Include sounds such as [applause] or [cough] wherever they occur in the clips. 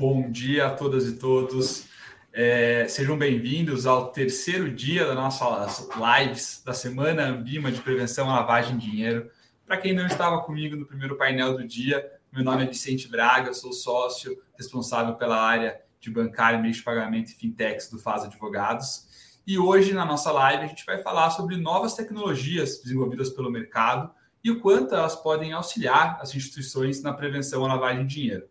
Bom dia a todas e todos. É, sejam bem-vindos ao terceiro dia das nossas lives da Semana Ambima de Prevenção à Lavagem de Dinheiro. Para quem não estava comigo no primeiro painel do dia, meu nome é Vicente Braga, sou sócio responsável pela área de bancário, meio de pagamento e fintechs do Faz Advogados. E hoje, na nossa live, a gente vai falar sobre novas tecnologias desenvolvidas pelo mercado e o quanto elas podem auxiliar as instituições na prevenção à lavagem de dinheiro.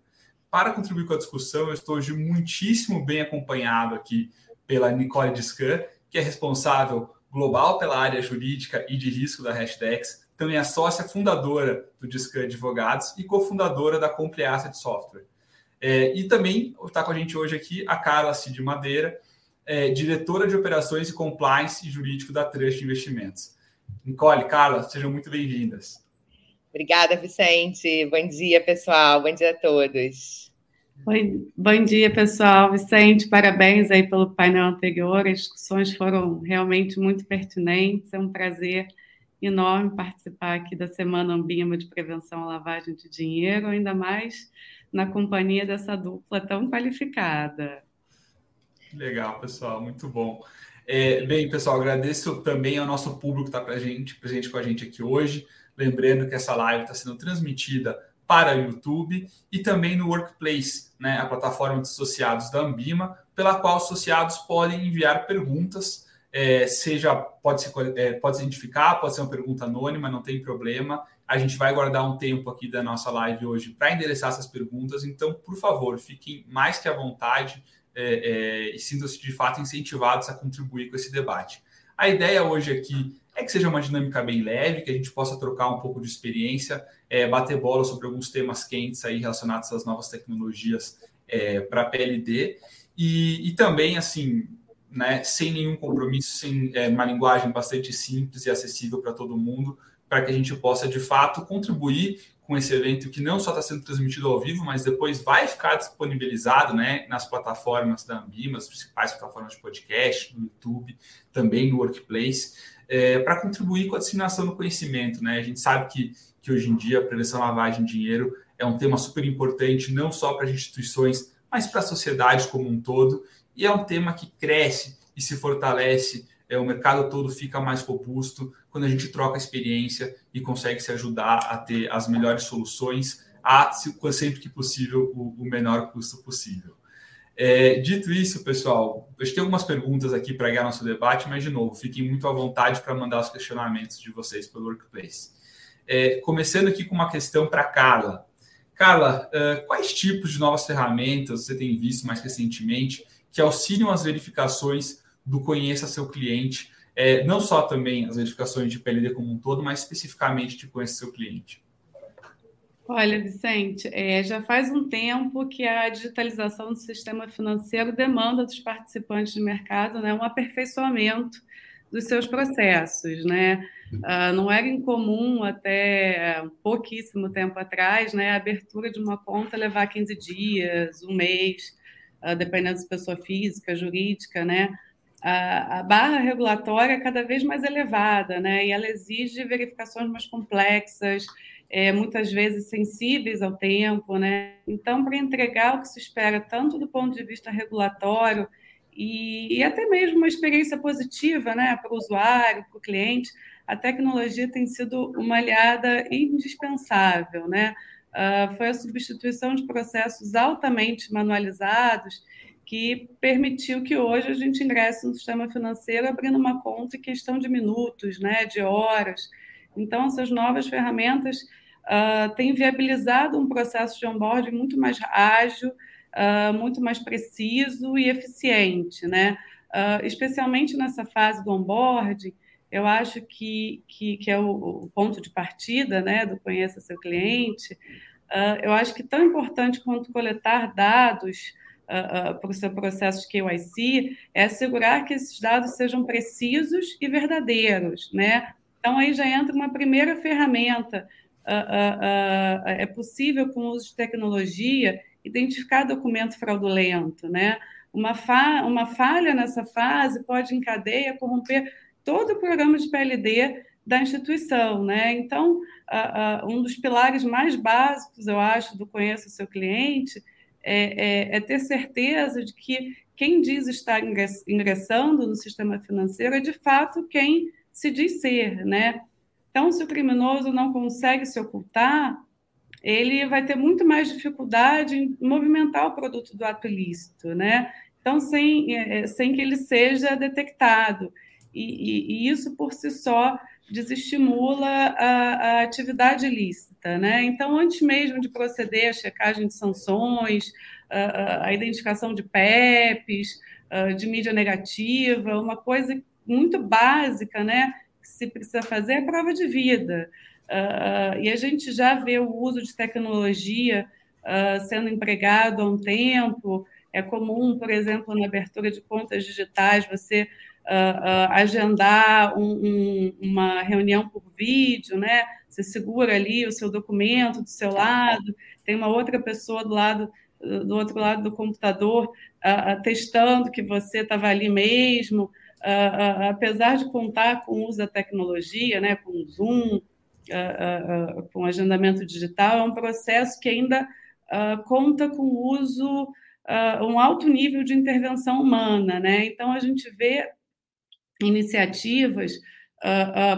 Para contribuir com a discussão, eu estou hoje muitíssimo bem acompanhado aqui pela Nicole Discan, que é responsável global pela área jurídica e de risco da Hashdex, também é sócia fundadora do Discan Advogados e cofundadora da Compliance de Software. É, e também está com a gente hoje aqui a Carla Cid Madeira, é, diretora de operações e compliance jurídico da Trust Investimentos. Nicole, Carla, sejam muito bem-vindas. Obrigada, Vicente. Bom dia, pessoal. Bom dia a todos. Oi, bom dia, pessoal. Vicente, parabéns aí pelo painel anterior. As discussões foram realmente muito pertinentes. É um prazer enorme participar aqui da Semana Ambima de Prevenção à Lavagem de Dinheiro, ainda mais na companhia dessa dupla tão qualificada. Legal, pessoal, muito bom. É, bem, pessoal, agradeço também ao nosso público que está presente, presente com a gente aqui hoje. Lembrando que essa live está sendo transmitida para o YouTube e também no Workplace, né, a plataforma de associados da Ambima, pela qual associados podem enviar perguntas, é, seja pode se, é, pode se identificar, pode ser uma pergunta anônima, não tem problema. A gente vai guardar um tempo aqui da nossa live hoje para endereçar essas perguntas, então, por favor, fiquem mais que à vontade é, é, e sintam-se de fato incentivados a contribuir com esse debate. A ideia hoje aqui é que seja uma dinâmica bem leve, que a gente possa trocar um pouco de experiência, é, bater bola sobre alguns temas quentes aí relacionados às novas tecnologias é, para PLD e, e, também assim, né, sem nenhum compromisso, sem é, uma linguagem bastante simples e acessível para todo mundo, para que a gente possa de fato contribuir com esse evento que não só está sendo transmitido ao vivo, mas depois vai ficar disponibilizado né, nas plataformas da Ambima, as principais plataformas de podcast, no YouTube, também no Workplace é, para contribuir com a disseminação do conhecimento. Né? A gente sabe que, que hoje em dia a prevenção à lavagem de dinheiro é um tema super importante, não só para as instituições, mas para a sociedade como um todo, e é um tema que cresce e se fortalece, é, o mercado todo fica mais robusto quando a gente troca experiência e consegue se ajudar a ter as melhores soluções a, sempre que possível, o, o menor custo possível. É, dito isso, pessoal, eu tenho algumas perguntas aqui para ganhar nosso debate, mas, de novo, fiquem muito à vontade para mandar os questionamentos de vocês pelo Workplace. É, começando aqui com uma questão para Carla. Carla, uh, quais tipos de novas ferramentas você tem visto mais recentemente que auxiliam as verificações do conheça seu cliente, é, não só também as verificações de PLD como um todo, mas especificamente de conheça seu cliente? Olha, Vicente, é, já faz um tempo que a digitalização do sistema financeiro demanda dos participantes de mercado né, um aperfeiçoamento dos seus processos. Né? Uh, não era incomum até pouquíssimo tempo atrás né, a abertura de uma conta levar 15 dias, um mês, uh, dependendo se pessoa física, jurídica, né? A, a, barra regulatória é cada vez mais elevada, né? E ela exige verificações mais complexas, é, muitas vezes sensíveis ao tempo, né? Então, para entregar o que se espera, tanto do ponto de vista regulatório e, e até mesmo uma experiência positiva, né, para o usuário, para o cliente, a tecnologia tem sido uma aliada indispensável, né? Uh, foi a substituição de processos altamente manualizados que permitiu que hoje a gente ingresse no sistema financeiro abrindo uma conta em questão de minutos, né, de horas. Então, essas novas ferramentas uh, têm viabilizado um processo de onboarding muito mais ágil, uh, muito mais preciso e eficiente, né? Uh, especialmente nessa fase do onboarding, eu acho que, que, que é o, o, ponto de partida né, do conheça seu cliente. eu acho que tão importante quanto coletar dados Uh, uh, para o seu processo de KYC é assegurar que esses dados sejam precisos e verdadeiros, né? Então aí já entra uma primeira ferramenta uh, é possível, com o uso de tecnologia, identificar documento fraudulento. Né? Uma, fa uma falha nessa fase pode, em cadeia, corromper todo o programa de PLD da instituição. Né? Então, um dos pilares mais básicos, eu acho, do conheça o seu cliente é, é, é ter certeza de que quem diz estar ingressando no sistema financeiro é de fato quem se diz ser, né? Então, se o criminoso não consegue se ocultar, ele vai ter muito mais dificuldade em movimentar o produto do ato ilícito, né? Então, sem, é, é, sem que ele seja detectado. E, e, e isso, por si só, desestimula a, a, atividade ilícita. Né? Então, antes mesmo de proceder à checagem de sanções, a, a identificação de PEPs, de mídia negativa, uma coisa muito básica né, se precisa fazer é prova de vida. Uh, e a gente já vê o uso de tecnologia uh, sendo empregado há um tempo. É comum, por exemplo, na abertura de contas digitais, você uh, agendar um, um, uma reunião por vídeo, né? Você segura ali o seu documento do seu lado, tem uma outra pessoa do lado do outro lado do computador testando que você estava ali mesmo. Apesar de contar com o uso da tecnologia, né, com Zoom, uh, uh, com agendamento digital, é um processo que ainda conta com o uso, um alto nível de intervenção humana. Né? Então, a gente vê iniciativas,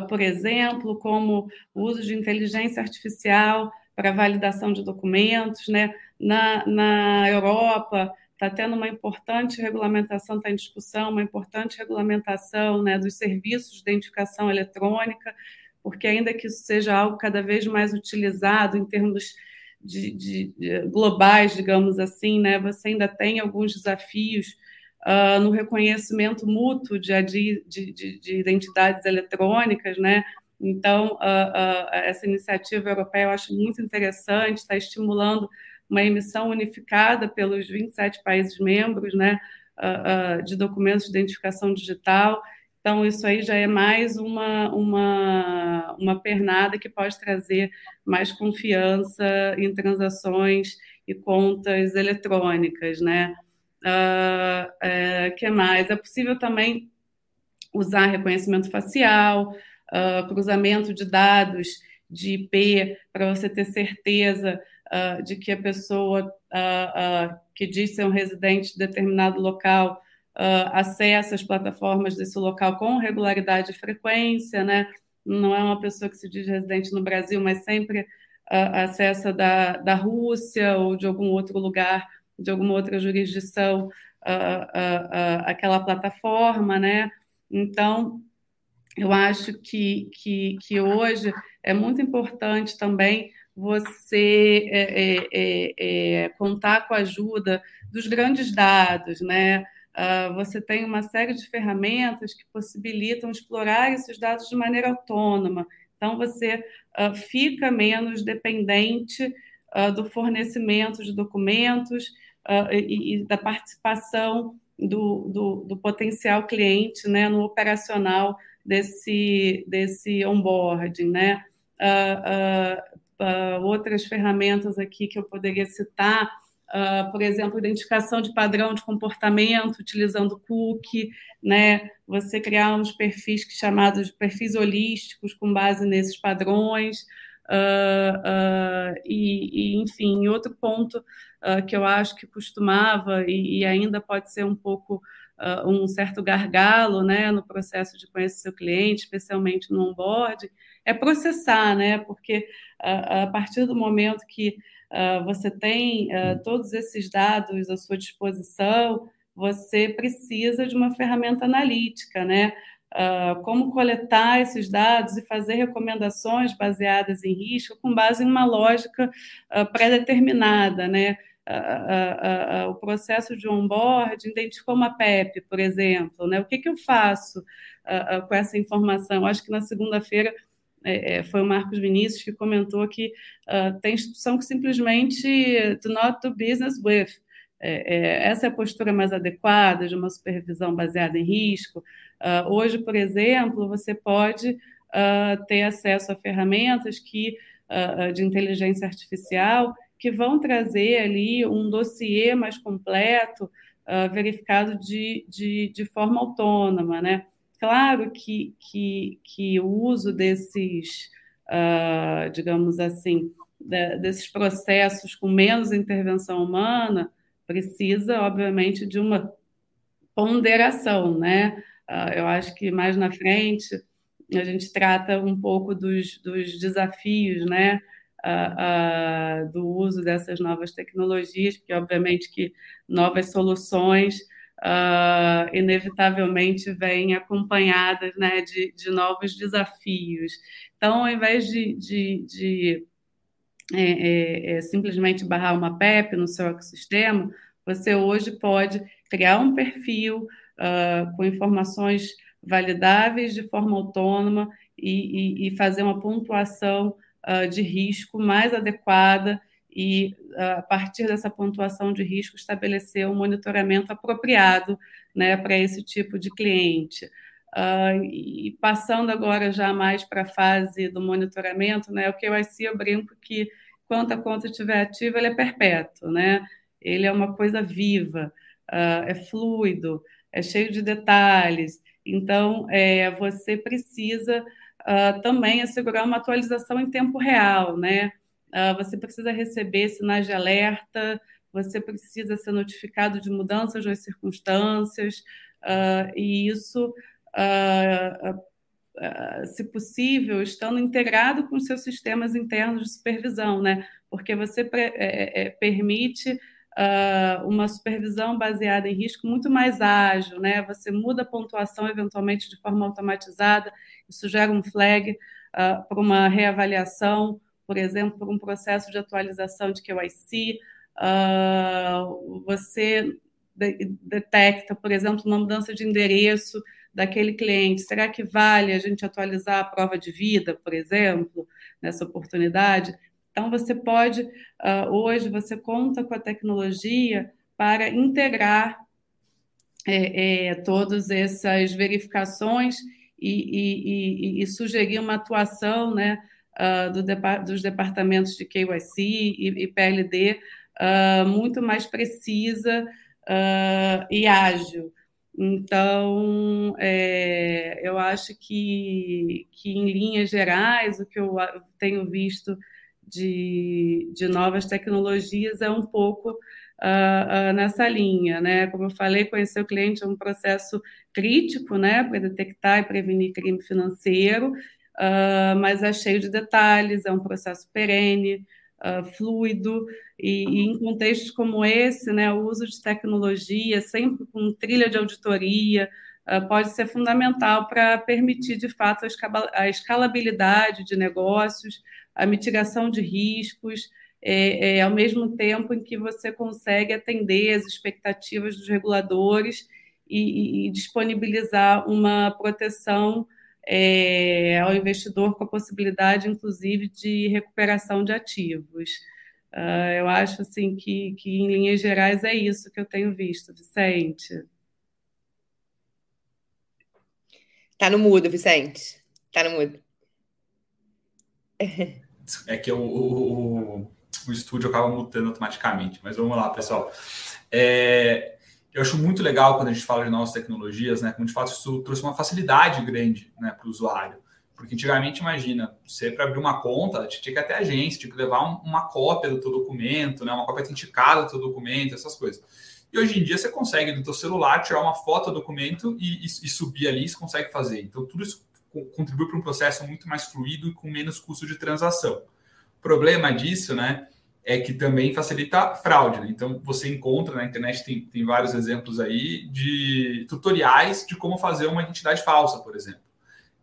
por exemplo, como o uso de inteligência artificial para validação de documentos. Né? Na, na Europa, está tendo uma importante regulamentação, está em discussão, uma importante regulamentação né, dos serviços de identificação eletrônica, porque ainda que isso seja algo cada vez mais utilizado em termos de, de, de globais, digamos assim, né, você ainda tem alguns desafios uh, no reconhecimento mútuo de, de, de, identidades eletrônicas, né? Então, uh, uh, essa iniciativa europeia eu acho muito interessante, está estimulando uma emissão unificada pelos 27 países membros, né, de documentos de identificação digital então, isso aí já é mais uma, uma, uma pernada que pode trazer mais confiança em transações e contas eletrônicas, né? Uh, é, que mais? É possível também usar reconhecimento facial, uh, cruzamento de dados de IP para você ter certeza uh, de que a pessoa que diz ser um residente de determinado local uh, acessa as plataformas desse local com regularidade e frequência, né? Não é uma pessoa que se diz residente no Brasil, mas sempre uh, acessa da, da Rússia ou de algum outro lugar, de alguma outra jurisdição, uh, aquela plataforma, né? Então, eu acho que, que, que hoje é muito importante também você é, é, é, é contar com a ajuda dos grandes dados, né? Uh, você tem uma série de ferramentas que possibilitam explorar esses dados de maneira autônoma. Então, você uh, fica menos dependente uh, do fornecimento de documentos e, e, da participação do, do, do, potencial cliente né, no operacional desse, desse onboarding. Né? Outras ferramentas aqui que eu poderia citar Uh, por exemplo, identificação de padrão de comportamento utilizando cookie, né? Você criar uns perfis chamados perfis holísticos com base nesses padrões. Uh, uh, e, e, enfim, outro ponto que eu acho que costumava e, e ainda pode ser um pouco um certo gargalo né, no processo de conhecer seu cliente, especialmente no onboard, é processar, né? Porque a partir do momento que uh, você tem uh, todos esses dados à sua disposição, você precisa de uma ferramenta analítica, né? Uh, como coletar esses dados e fazer recomendações baseadas em risco com base em uma lógica pré-determinada, né? Uh, uh, uh, o processo de onboard identificou uma PEP, por exemplo, né? O que, que eu faço com essa informação? Acho que na segunda-feira é, é, foi o Marcos Vinícius que comentou que uh, tem instituição que simplesmente do not do business with. É, é, essa é a postura mais adequada de uma supervisão baseada em risco. Uh, hoje, por exemplo, você pode uh, ter acesso a ferramentas que, de inteligência artificial que vão trazer ali um dossiê mais completo, verificado de, de, de forma autônoma, né? Claro que, que, que o uso desses, uh, digamos assim, desses processos com menos intervenção humana precisa, obviamente, de uma ponderação, né? Uh, eu acho que mais na frente a gente trata um pouco dos, dos desafios, né? Uh, uh, do uso dessas novas tecnologias, porque obviamente que novas soluções uh, inevitavelmente vêm acompanhadas né, de, de, novos desafios. Então, ao invés de, de, de é, é, é, simplesmente barrar uma PEP no seu ecossistema, você hoje pode criar um perfil uh, com informações validáveis de forma autônoma e, e, e fazer uma pontuação uh, de risco mais adequada e, a partir dessa pontuação de risco, estabelecer um monitoramento apropriado né, para esse tipo de cliente. Uh, e passando agora já mais para a fase do monitoramento, né, o KYC eu brinco que, enquanto a conta estiver ativa, ele é perpétuo, né? ele é uma coisa viva, uh, é fluido, é cheio de detalhes, então é, você precisa uh, também assegurar uma atualização em tempo real, né? Uh, você precisa receber sinais de alerta, você precisa ser notificado de mudanças nas circunstâncias, uh, e isso, uh, se possível, estando integrado com seus sistemas internos de supervisão, né? porque você é, é, permite uma supervisão baseada em risco muito mais ágil, né? você muda a pontuação eventualmente de forma automatizada, isso gera um flag para uma reavaliação por exemplo, por um processo de atualização de QIC, uh, você de detecta, por exemplo, uma mudança de endereço daquele cliente. Será que vale a gente atualizar a prova de vida, por exemplo, nessa oportunidade? Então, você pode, uh, hoje, você conta com a tecnologia para integrar é, é, todas essas verificações e, e, e, e, sugerir uma atuação né, uh, do, dos departamentos de KYC e, e PLD uh, ah, muito mais precisa uh, e ágil. Então, é, eu acho que, que, em linhas gerais, o que eu tenho visto de, de novas tecnologias é um pouco uh, uh, nessa linha, né? Como eu falei, conhecer o cliente é um processo crítico, né, para detectar e prevenir crime financeiro, uh, mas é cheio de detalhes, é um processo perene, uh, fluido, e, e, em contextos como esse, né, o uso de tecnologia, sempre com trilha de auditoria, uh, pode ser fundamental para permitir, de fato, a escalabilidade de negócios, a mitigação de riscos, é, é, ao mesmo tempo em que você consegue atender as expectativas dos reguladores e, e, e disponibilizar uma proteção é, ao investidor com a possibilidade, inclusive, de recuperação de ativos. Uh, eu acho assim que, que, em linhas gerais, é isso que eu tenho visto, Vicente. Tá no mudo, Vicente. Tá no mudo. É que o, o, o estúdio acaba mutando automaticamente. Mas vamos lá, pessoal. É, eu acho muito legal quando a gente fala de novas tecnologias, né? Como de fato isso trouxe uma facilidade grande né, para o usuário. Porque antigamente, imagina, você para abrir uma conta, tinha que ir até a agência, tinha que levar um, uma cópia do teu documento, né, uma cópia autenticada do teu documento, essas coisas. E hoje em dia você consegue no teu celular tirar uma foto do documento e, e, e subir ali, você consegue fazer. Então tudo isso contribui para um processo muito mais fluido e com menos custo de transação. O problema disso, né, é que também facilita fraude. Né? Então, você encontra na internet, tem, tem vários exemplos aí de tutoriais de como fazer uma identidade falsa, por exemplo.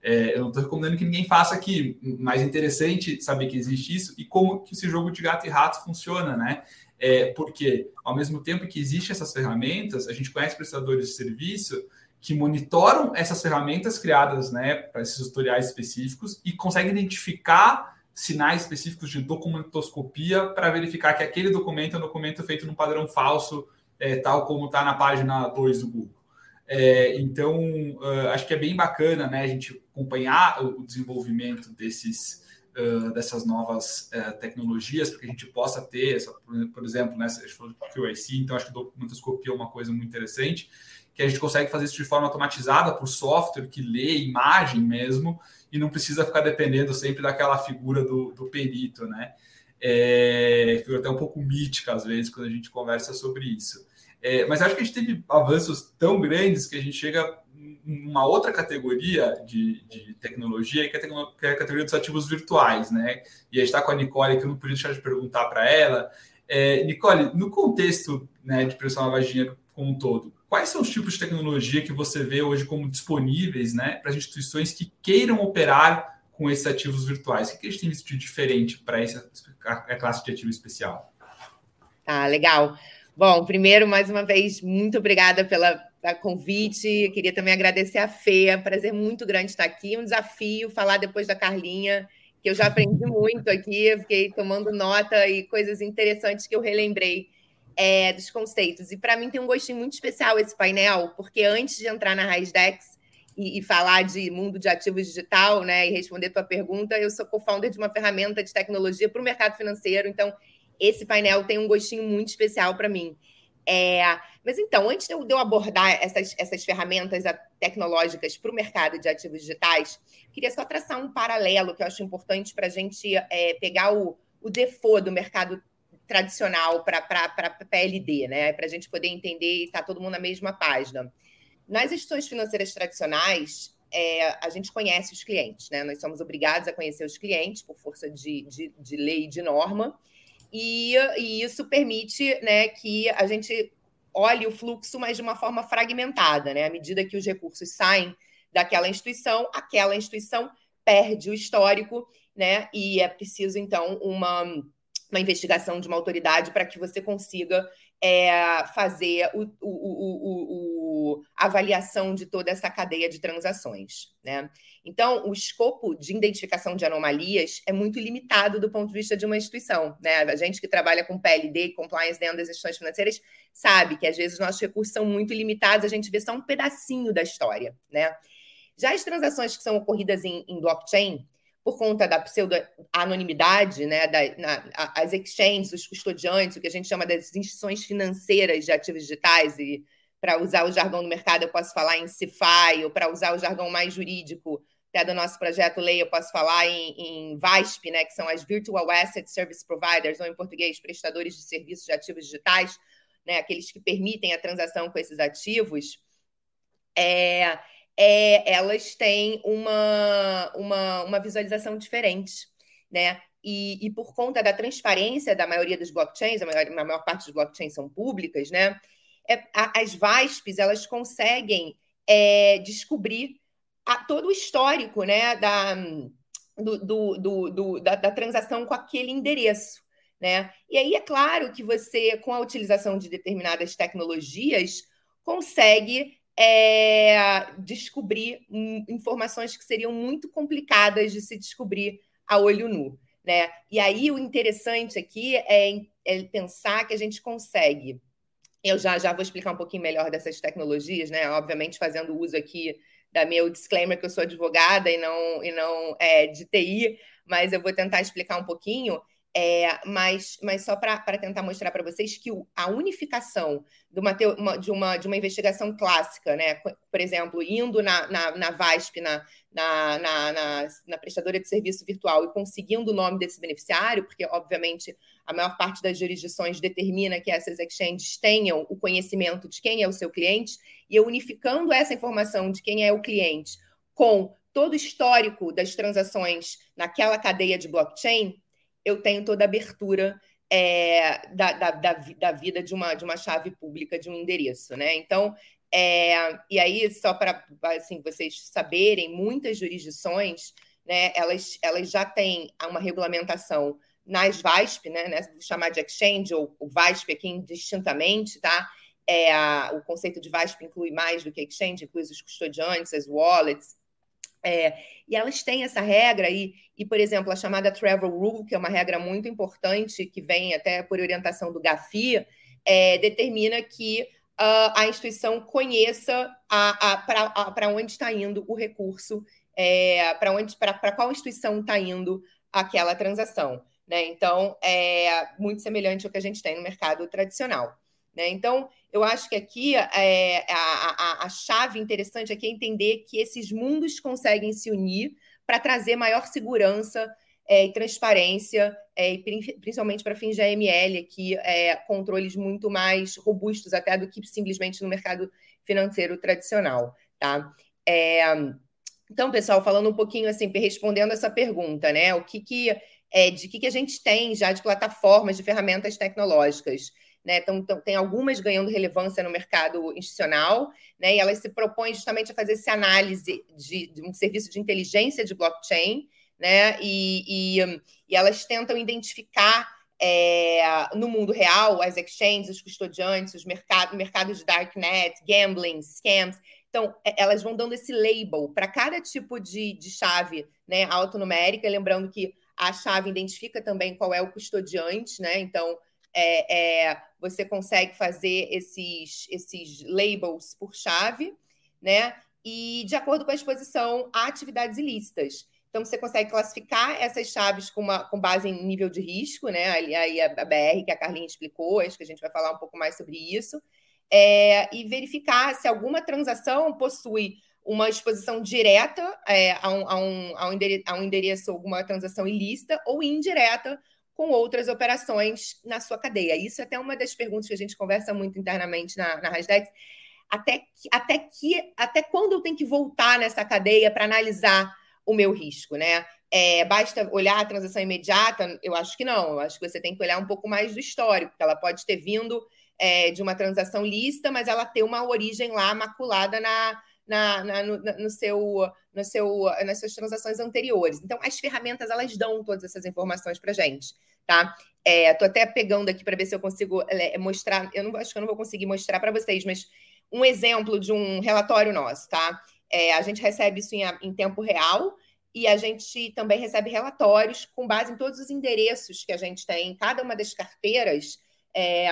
É, eu não estou recomendando que ninguém faça aqui, mas é interessante saber que existe isso e como que esse jogo de gato e rato funciona, né? É, porque, ao mesmo tempo que existem essas ferramentas, a gente conhece prestadores de serviço que monitoram essas ferramentas criadas né, para esses tutoriais específicos e conseguem identificar sinais específicos de documentoscopia para verificar que aquele documento é um documento feito num padrão falso, é, tal como está na página 2 do Google. É, então, uh, acho que é bem bacana né, a gente acompanhar o desenvolvimento desses, uh, dessas novas uh, tecnologias, para que a gente possa ter, essa, por exemplo, né, a gente falou do QIC, então acho que documentoscopia é uma coisa muito interessante, que a gente consegue fazer isso de forma automatizada por software que lê imagem mesmo, e não precisa ficar dependendo sempre daquela figura do, do perito, né? É, fica até um pouco mítica às vezes quando a gente conversa sobre isso. É, mas acho que a gente teve avanços tão grandes que a gente chega uma outra categoria de, de tecnologia, que é, que é, a categoria dos ativos virtuais, né? E a gente está com a Nicole, que eu não podia deixar de perguntar para ela. É, Nicole, no contexto né, de pressão lavagem dinheiro como um todo, quais são os tipos de tecnologia que você vê hoje como disponíveis né, para instituições que queiram operar com esses ativos virtuais? O que a gente tem visto de diferente para essa classe de ativo especial? Ah, legal. Bom, primeiro, mais uma vez, muito obrigada pela, convite. Queria também agradecer a Fê. Prazer muito grande estar aqui. Um desafio falar depois da Carlinha, que eu já aprendi muito aqui. Fiquei tomando nota e coisas interessantes que eu relembrei é, dos conceitos. E para mim tem um gostinho muito especial esse painel, porque antes de entrar na Raizdex e, e falar de mundo de ativos digital, né, e responder tua pergunta, eu sou co-founder de uma ferramenta de tecnologia para o mercado financeiro. Então, esse painel tem um gostinho muito especial para mim. É, mas então, antes de eu abordar essas, essas ferramentas tecnológicas para o mercado de ativos digitais, queria só traçar um paralelo que eu acho importante para a gente é, pegar o, o default do mercado tradicional para PLD, né? Para a gente poder entender e estar tá todo mundo na mesma página. Nas instituições financeiras tradicionais, é, a gente conhece os clientes, né? Nós somos obrigados a conhecer os clientes por força de, de, de lei e de norma. E, e isso permite né, que a gente olhe o fluxo, mas de uma forma fragmentada, né? À medida que os recursos saem daquela instituição, aquela instituição perde o histórico, né? E é preciso, então, uma, uma investigação de uma autoridade para que você consiga é, fazer o, o, o, a avaliação de toda essa cadeia de transações. Né? Então, o escopo de identificação de anomalias é muito limitado do ponto de vista de uma instituição. Né? A gente que trabalha com PLD compliance dentro das instituições financeiras sabe que às vezes nossos recursos são muito limitados, a gente vê só um pedacinho da história. Né? Já as transações que são ocorridas em, em blockchain, por conta da pseudo-anonimidade, né, da, na, as exchanges, os custodiantes, o que a gente chama das instituições financeiras de ativos digitais, e para usar o jargão do mercado, eu posso falar em CIFI, ou para usar o jargão mais jurídico, até do nosso projeto Lei, eu posso falar em, em VASP, né, que são as Virtual Asset Service Providers, ou em português, prestadores de serviços de ativos digitais, né, aqueles que permitem a transação com esses ativos. É, é, elas têm uma, uma, uma visualização diferente, né? E, e, por conta da transparência da maioria dos blockchains, a maior, a maior parte dos blockchains são públicas, né? É, a, as VASPs elas conseguem é, descobrir a, todo o histórico, né? Da, do, do, do, do da, da transação com aquele endereço. Né? E aí é claro que você, com a utilização de determinadas tecnologias, consegue é, descobrir informações que seriam muito complicadas de se descobrir a olho nu. Né? E aí o interessante aqui é, é pensar que a gente consegue. Eu já, já vou explicar um pouquinho melhor dessas tecnologias, né? Obviamente, fazendo uso aqui da meu disclaimer que eu sou advogada e não, e não é, de TI, mas eu vou tentar explicar um pouquinho. É, mas, mas só para tentar mostrar para vocês que a unificação de uma, de, uma, de uma investigação clássica, né? por exemplo, indo na, na, na VASP, na, na, na, na, prestadora de serviço virtual e conseguindo o nome desse beneficiário, porque, obviamente, a maior parte das jurisdições determina que essas exchanges tenham o conhecimento de quem é o seu cliente, e eu unificando essa informação de quem é o cliente com todo o histórico das transações naquela cadeia de blockchain, eu tenho toda a abertura é, da, da, da, da, vida de uma, de uma chave pública, de um endereço, né? Então, é, e aí, só para assim, vocês saberem, muitas jurisdições, né, elas, elas já têm uma regulamentação nas VASP, né, né vou chamar de exchange, ou o VASP aqui indistintamente, tá? É, a, o conceito de VASP inclui mais do que exchange, inclui os custodiantes, as wallets, é, e elas têm essa regra, e, e, por exemplo, a chamada Travel Rule, que é uma regra muito importante, que vem até por orientação do GAFI, é, determina que uh, a instituição conheça para onde está indo o recurso, é, para onde para qual instituição está indo aquela transação. Né? Então, é muito semelhante ao que a gente tem no mercado tradicional. Né? Então, eu acho que aqui é, a, a, a chave interessante aqui é entender que esses mundos conseguem se unir para trazer maior segurança é, e transparência, é, principalmente para fins de AML, aqui, é, controles muito mais robustos até do que simplesmente no mercado financeiro tradicional, tá? É, então, pessoal, falando um pouquinho assim, respondendo essa pergunta, né? O que, que é, de que, que a gente tem já de plataformas, de ferramentas tecnológicas. Né? Então, então, tem algumas ganhando relevância no mercado institucional, né? e elas se propõem justamente a fazer essa análise de, de um serviço de inteligência de blockchain, né? e, e, e elas tentam identificar é, no mundo real as exchanges, os custodiantes, os mercados, mercados de darknet, gambling, scams. Então, é, elas vão dando esse label para cada tipo de, de chave né, alfanumérica, lembrando que a chave identifica também qual é o custodiante, né? Então, é, é, você consegue fazer esses, esses labels por chave, né? E de acordo com a exposição a atividades ilícitas. Então, você consegue classificar essas chaves com, uma, com base em nível de risco, né? Aí a, a BR, que a Carlinha explicou, acho que a gente vai falar um pouco mais sobre isso. É, e verificar se alguma transação possui uma exposição direta é, a, um, a, um, a, um endereço, a um endereço, alguma transação ilícita, ou indireta com outras operações na sua cadeia. Isso é até uma das perguntas que a gente conversa muito internamente na, na Hasdex. Até que, até que até quando eu tenho que voltar nessa cadeia para analisar o meu risco, né? É, basta olhar a transação imediata? Eu acho que não. Eu acho que você tem que olhar um pouco mais do histórico, porque ela pode ter vindo é, de uma transação lícita, mas ela ter uma origem lá maculada na, na, na no, no, seu, no seu, nas suas transações anteriores. Então, as ferramentas elas dão todas essas informações para gente, tá? É, tô até pegando aqui para ver se eu consigo é, mostrar. Eu não acho que eu não vou conseguir mostrar para vocês, mas um exemplo de um relatório nosso, tá? É, a gente recebe isso em, em tempo real e a gente também recebe relatórios com base em todos os endereços que a gente tem em cada uma das carteiras. É,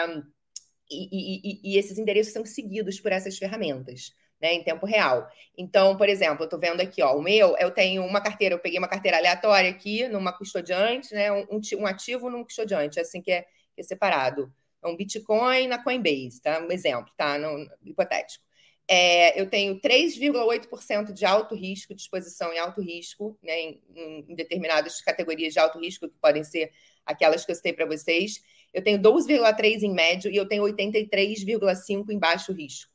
e, e, e, esses endereços são seguidos por essas ferramentas né, em tempo real. Então, por exemplo, eu estou vendo aqui, ó, o meu, eu tenho uma carteira, eu peguei uma carteira aleatória aqui, numa custodiante, né, um, um ativo num custodiante, assim que é, que é separado. É um Bitcoin na Coinbase, tá? Um exemplo, tá? No, hipotético. É, eu tenho 3,8% de alto risco, de exposição em alto risco, né, em, em, determinadas categorias de alto risco, que podem ser aquelas que eu citei para vocês. Eu tenho 12,3% em médio e eu tenho 83,5% em baixo risco.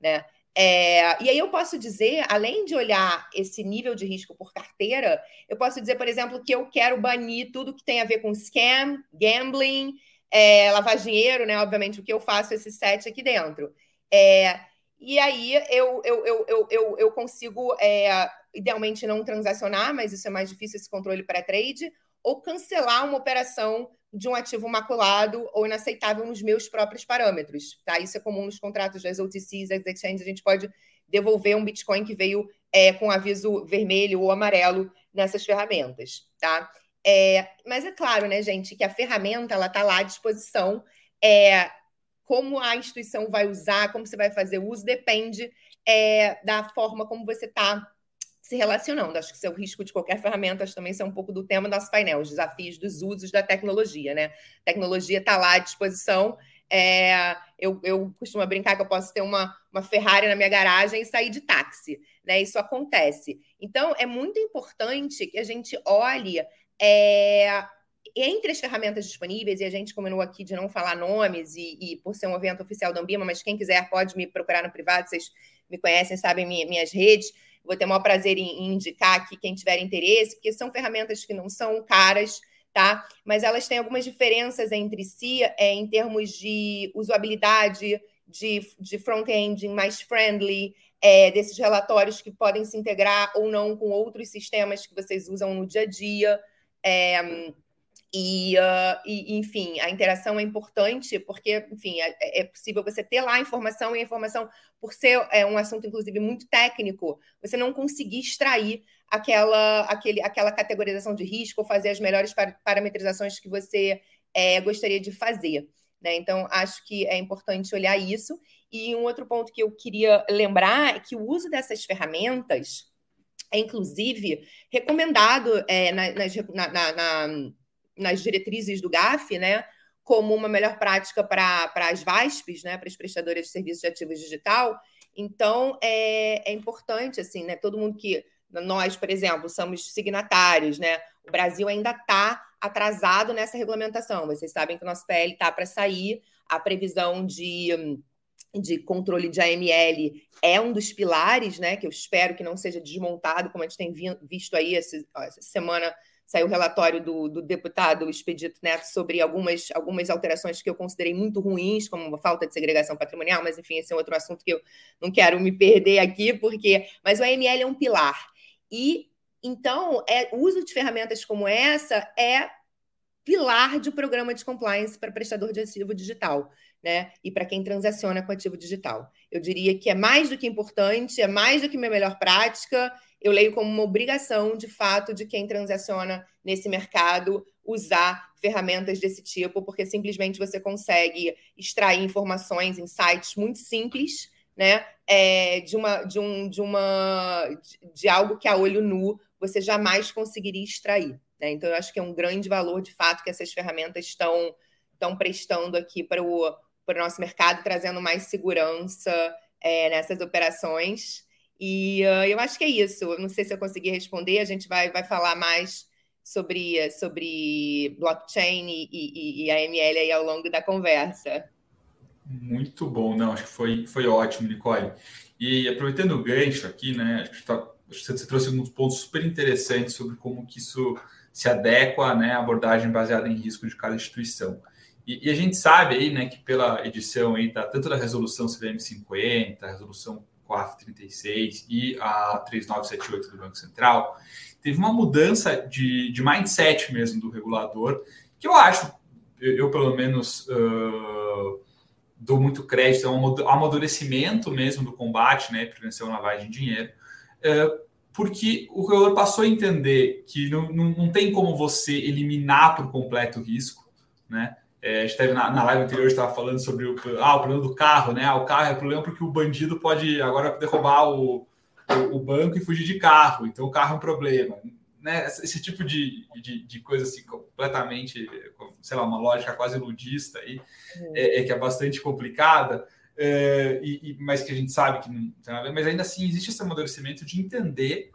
Né? É, e aí eu posso dizer, além de olhar esse nível de risco por carteira, eu posso dizer, por exemplo, que eu quero banir tudo que tem a ver com scam, gambling, é, lavar dinheiro, né? Obviamente, o que eu faço esse set aqui dentro. É, e aí eu, eu, eu, eu, eu, consigo, é, idealmente, não transacionar, mas isso é mais difícil, esse controle pré-trade, ou cancelar uma operação de um ativo maculado ou inaceitável nos meus próprios parâmetros. Tá? Isso é comum nos contratos das OTCs, das exchanges, a gente pode devolver um Bitcoin que veio é, com aviso vermelho ou amarelo nessas ferramentas. Tá? É, mas é claro, né, gente, que a ferramenta ela está lá à disposição. É, como a instituição vai usar, como você vai fazer o uso, depende é, da forma como você está se relacionando. Acho que isso é o risco de qualquer ferramenta, acho também isso é um pouco do tema do nosso painel, os desafios dos usos da tecnologia, né? A tecnologia está lá à disposição. É, eu, eu costumo brincar que eu posso ter uma, uma Ferrari na minha garagem e sair de táxi, né? Isso acontece. Então, é muito importante que a gente olhe é, entre as ferramentas disponíveis, e a gente combinou aqui de não falar nomes, e, e, por ser um evento oficial da Ambima, mas quem quiser pode me procurar no privado, vocês me conhecem, sabem minha, minhas redes vou ter o maior prazer em, indicar aqui quem tiver interesse, porque são ferramentas que não são caras, tá? Mas elas têm algumas diferenças entre si é, em termos de usabilidade, de, de front-end mais friendly, é, desses relatórios que podem se integrar ou não com outros sistemas que vocês usam no dia a dia. É, e, uh, e, enfim, a interação é importante porque, enfim, é, é, possível você ter lá a informação e a informação, por ser é, um assunto, inclusive, muito técnico, você não conseguir extrair aquela, aquele, aquela categorização de risco ou fazer as melhores parametrizações que você é, gostaria de fazer. Né? Então, acho que é importante olhar isso. E um outro ponto que eu queria lembrar é que o uso dessas ferramentas é, inclusive, recomendado é, na, na, na nas diretrizes do GAF, né, como uma melhor prática para as VASPs, né, para as prestadoras de serviços de ativos digital. Então, é, é importante, assim, né, todo mundo que Nós, por exemplo, somos signatários, né? O Brasil ainda está atrasado nessa regulamentação. Vocês sabem que o nosso PL está para sair, a previsão de, de controle de AML é um dos pilares, né? Que eu espero que não seja desmontado, como a gente tem visto aí essa, essa semana saiu o relatório do, do, deputado Expedito Neto sobre algumas, algumas alterações que eu considerei muito ruins, como falta de segregação patrimonial, mas enfim, esse é outro assunto que eu não quero me perder aqui, porque. Mas o AML é um pilar. E então, é, o uso de ferramentas como essa é pilar de programa de compliance para prestador de ativo digital, né? E para quem transaciona com ativo digital. Eu diria que é mais do que importante, é mais do que minha melhor prática. Eu leio como uma obrigação, de fato, de quem transaciona nesse mercado usar ferramentas desse tipo, porque simplesmente você consegue extrair informações em sites muito simples, né? É, de uma de um de uma de algo que a olho nu você jamais conseguiria extrair. Né? Então, eu acho que é um grande valor, de fato, que essas ferramentas estão, estão prestando aqui para o, para o nosso mercado, trazendo mais segurança é, nessas operações. E uh, eu acho que é isso. Eu não sei se eu consegui responder, a gente vai, vai falar mais sobre, sobre blockchain e, e, e AML aí ao longo da conversa. Muito bom, não, acho que foi, foi ótimo, Nicole. E aproveitando o gancho aqui, né, acho que tá, você trouxe alguns pontos super interessantes sobre como que isso se adequa né, à abordagem baseada em risco de cada instituição. E, e, a gente sabe aí, né, que pela edição aí, tá, tanto da resolução CVM 50, a resolução COAF 36 e a 3978 do Banco Central, teve uma mudança de, de mindset mesmo do regulador, que eu acho, eu, eu pelo menos uh, dou muito crédito, é um amadurecimento mesmo do combate, né, prevenção à lavagem de dinheiro, uh, porque o regulador passou a entender que não, não, não tem como você eliminar por completo o risco, né? É, a gente teve na, na live anterior, estava falando sobre o, ah, o problema do carro, né? Ah, o carro é problema porque o bandido pode agora derrubar o, o, o, banco e fugir de carro, então o carro é um problema. Né? Esse tipo de, de, de, coisa assim, completamente, sei lá, uma lógica quase ludista aí, uhum. é, é, que é bastante complicada. É, e, e, mas que a gente sabe que não tem nada a ver, mas ainda assim existe esse amadurecimento de entender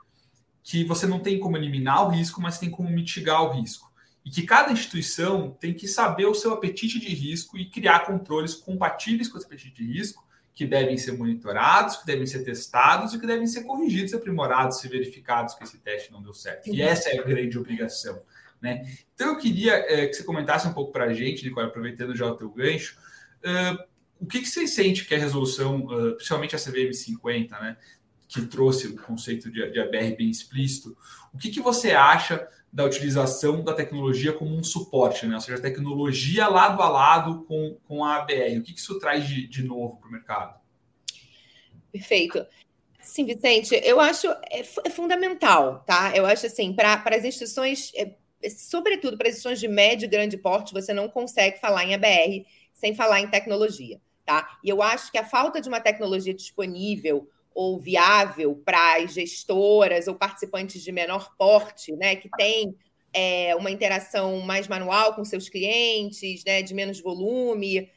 que você não tem como eliminar o risco, mas tem como mitigar o risco. E que cada instituição tem que saber o seu apetite de risco e criar controles compatíveis com esse apetite de risco, que devem ser monitorados, que devem ser testados e que devem ser corrigidos, aprimorados, se verificados que esse teste não deu certo. E essa é a grande obrigação. Né? Então eu queria é, que você comentasse um pouco para a gente, Nicole, aproveitando já o teu gancho, uh, o que, que você sente que é a resolução, uh, principalmente a CVM 50, né, que trouxe o conceito de, de ABR bem explícito, o que, que você acha da utilização da tecnologia como um suporte, né? ou seja, a tecnologia lado a lado com, com a ABR? O que, que isso traz de, de novo para o mercado? Perfeito. Sim, Vicente, eu acho é, é fundamental, tá? Eu acho assim, para as instituições, é, sobretudo para as instituições de médio e grande porte, você não consegue falar em ABR sem falar em tecnologia tá? E eu acho que a falta de uma tecnologia disponível ou viável para as gestoras ou participantes de menor porte, né, que tem é, uma interação mais manual com seus clientes, né, de menos volume,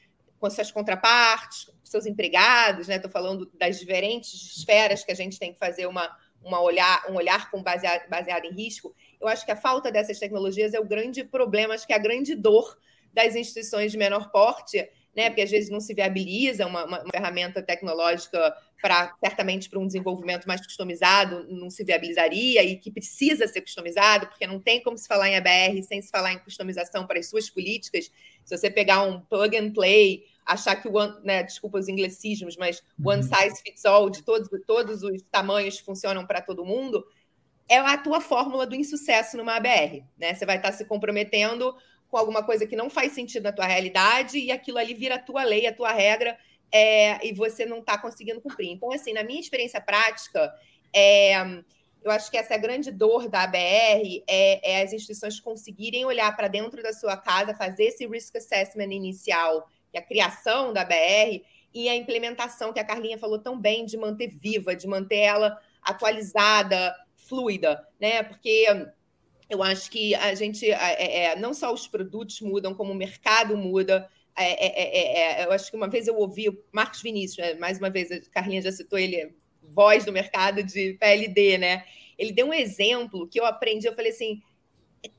com suas contrapartes, com seus empregados, né? Estou falando das diferentes esferas que a gente tem que fazer uma, uma olhar, um olhar com baseado, baseado em risco. Eu acho que a falta dessas tecnologias é o grande problema, acho que é a grande dor das instituições de menor porte né? Porque às vezes não se viabiliza uma, uma, uma ferramenta tecnológica para certamente para um desenvolvimento mais customizado, não se viabilizaria e que precisa ser customizado, porque não tem como se falar em ABR sem se falar em customização para as suas políticas. Se você pegar um plug and play, achar que o one, né, desculpa os inglesismos, mas one uhum. size fits all de todos, todos os tamanhos funcionam para todo mundo, é a tua fórmula do insucesso numa ABR, né? Você vai estar se comprometendo com alguma coisa que não faz sentido na tua realidade e aquilo ali vira a tua lei, a tua regra, é, e você não está conseguindo cumprir. Então, assim, na minha experiência prática, é, eu acho que essa é grande dor da ABR é, é as instituições conseguirem olhar para dentro da sua casa, fazer esse risk assessment inicial, que é a criação da ABR, e a implementação que a Carlinha falou tão bem de manter viva, de manter ela atualizada, fluida, né? Porque eu acho que a gente, é, é, não só os produtos mudam, como o mercado muda. É é, é, é, eu acho que uma vez eu ouvi o Marcos Vinícius, né, mais uma vez, a Carlinha já citou ele voz do mercado de PLD, né? Ele deu um exemplo que eu aprendi, eu falei assim,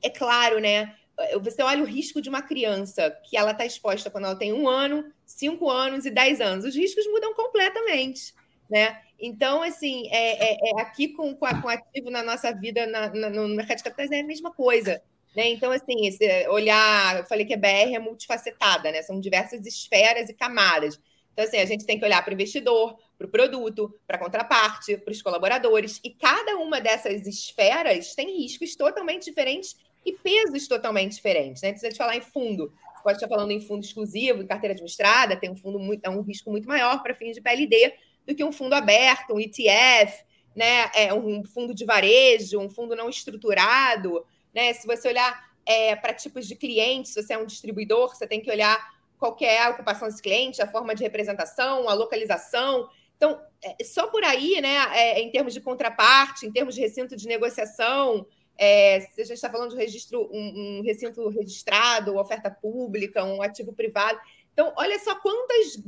é claro, né? Você olha o risco de uma criança que ela está exposta quando ela tem um ano, cinco anos e dez anos. Os riscos mudam completamente, né? Então, assim, é, é, é aqui com, com, a, com ativo na nossa vida na, na, no mercado de capitais é a mesma coisa. Né? Então, assim, olhar, eu falei que a BR é multifacetada, né? São diversas esferas e camadas. Então, assim, a gente tem que olhar para o investidor, para o produto, para a contraparte, para os colaboradores, e cada uma dessas esferas tem riscos totalmente diferentes e pesos totalmente diferentes. Né? Então, se a gente falar em fundo, pode estar falando em fundo exclusivo, em carteira administrada, tem um fundo muito, é um risco muito maior para fins de PLD do que um fundo aberto, um ETF, né? É um fundo de varejo, um fundo não estruturado. Né? Se você olhar é, para tipos de clientes, se você é um distribuidor, você tem que olhar qual é a ocupação desse cliente, a forma de representação, a localização. Então, é, só por aí, né, é, em termos de contraparte, em termos de recinto de negociação, é, se a gente está falando de registro, um, um, recinto registrado, oferta pública, um ativo privado. Então, olha só quantas,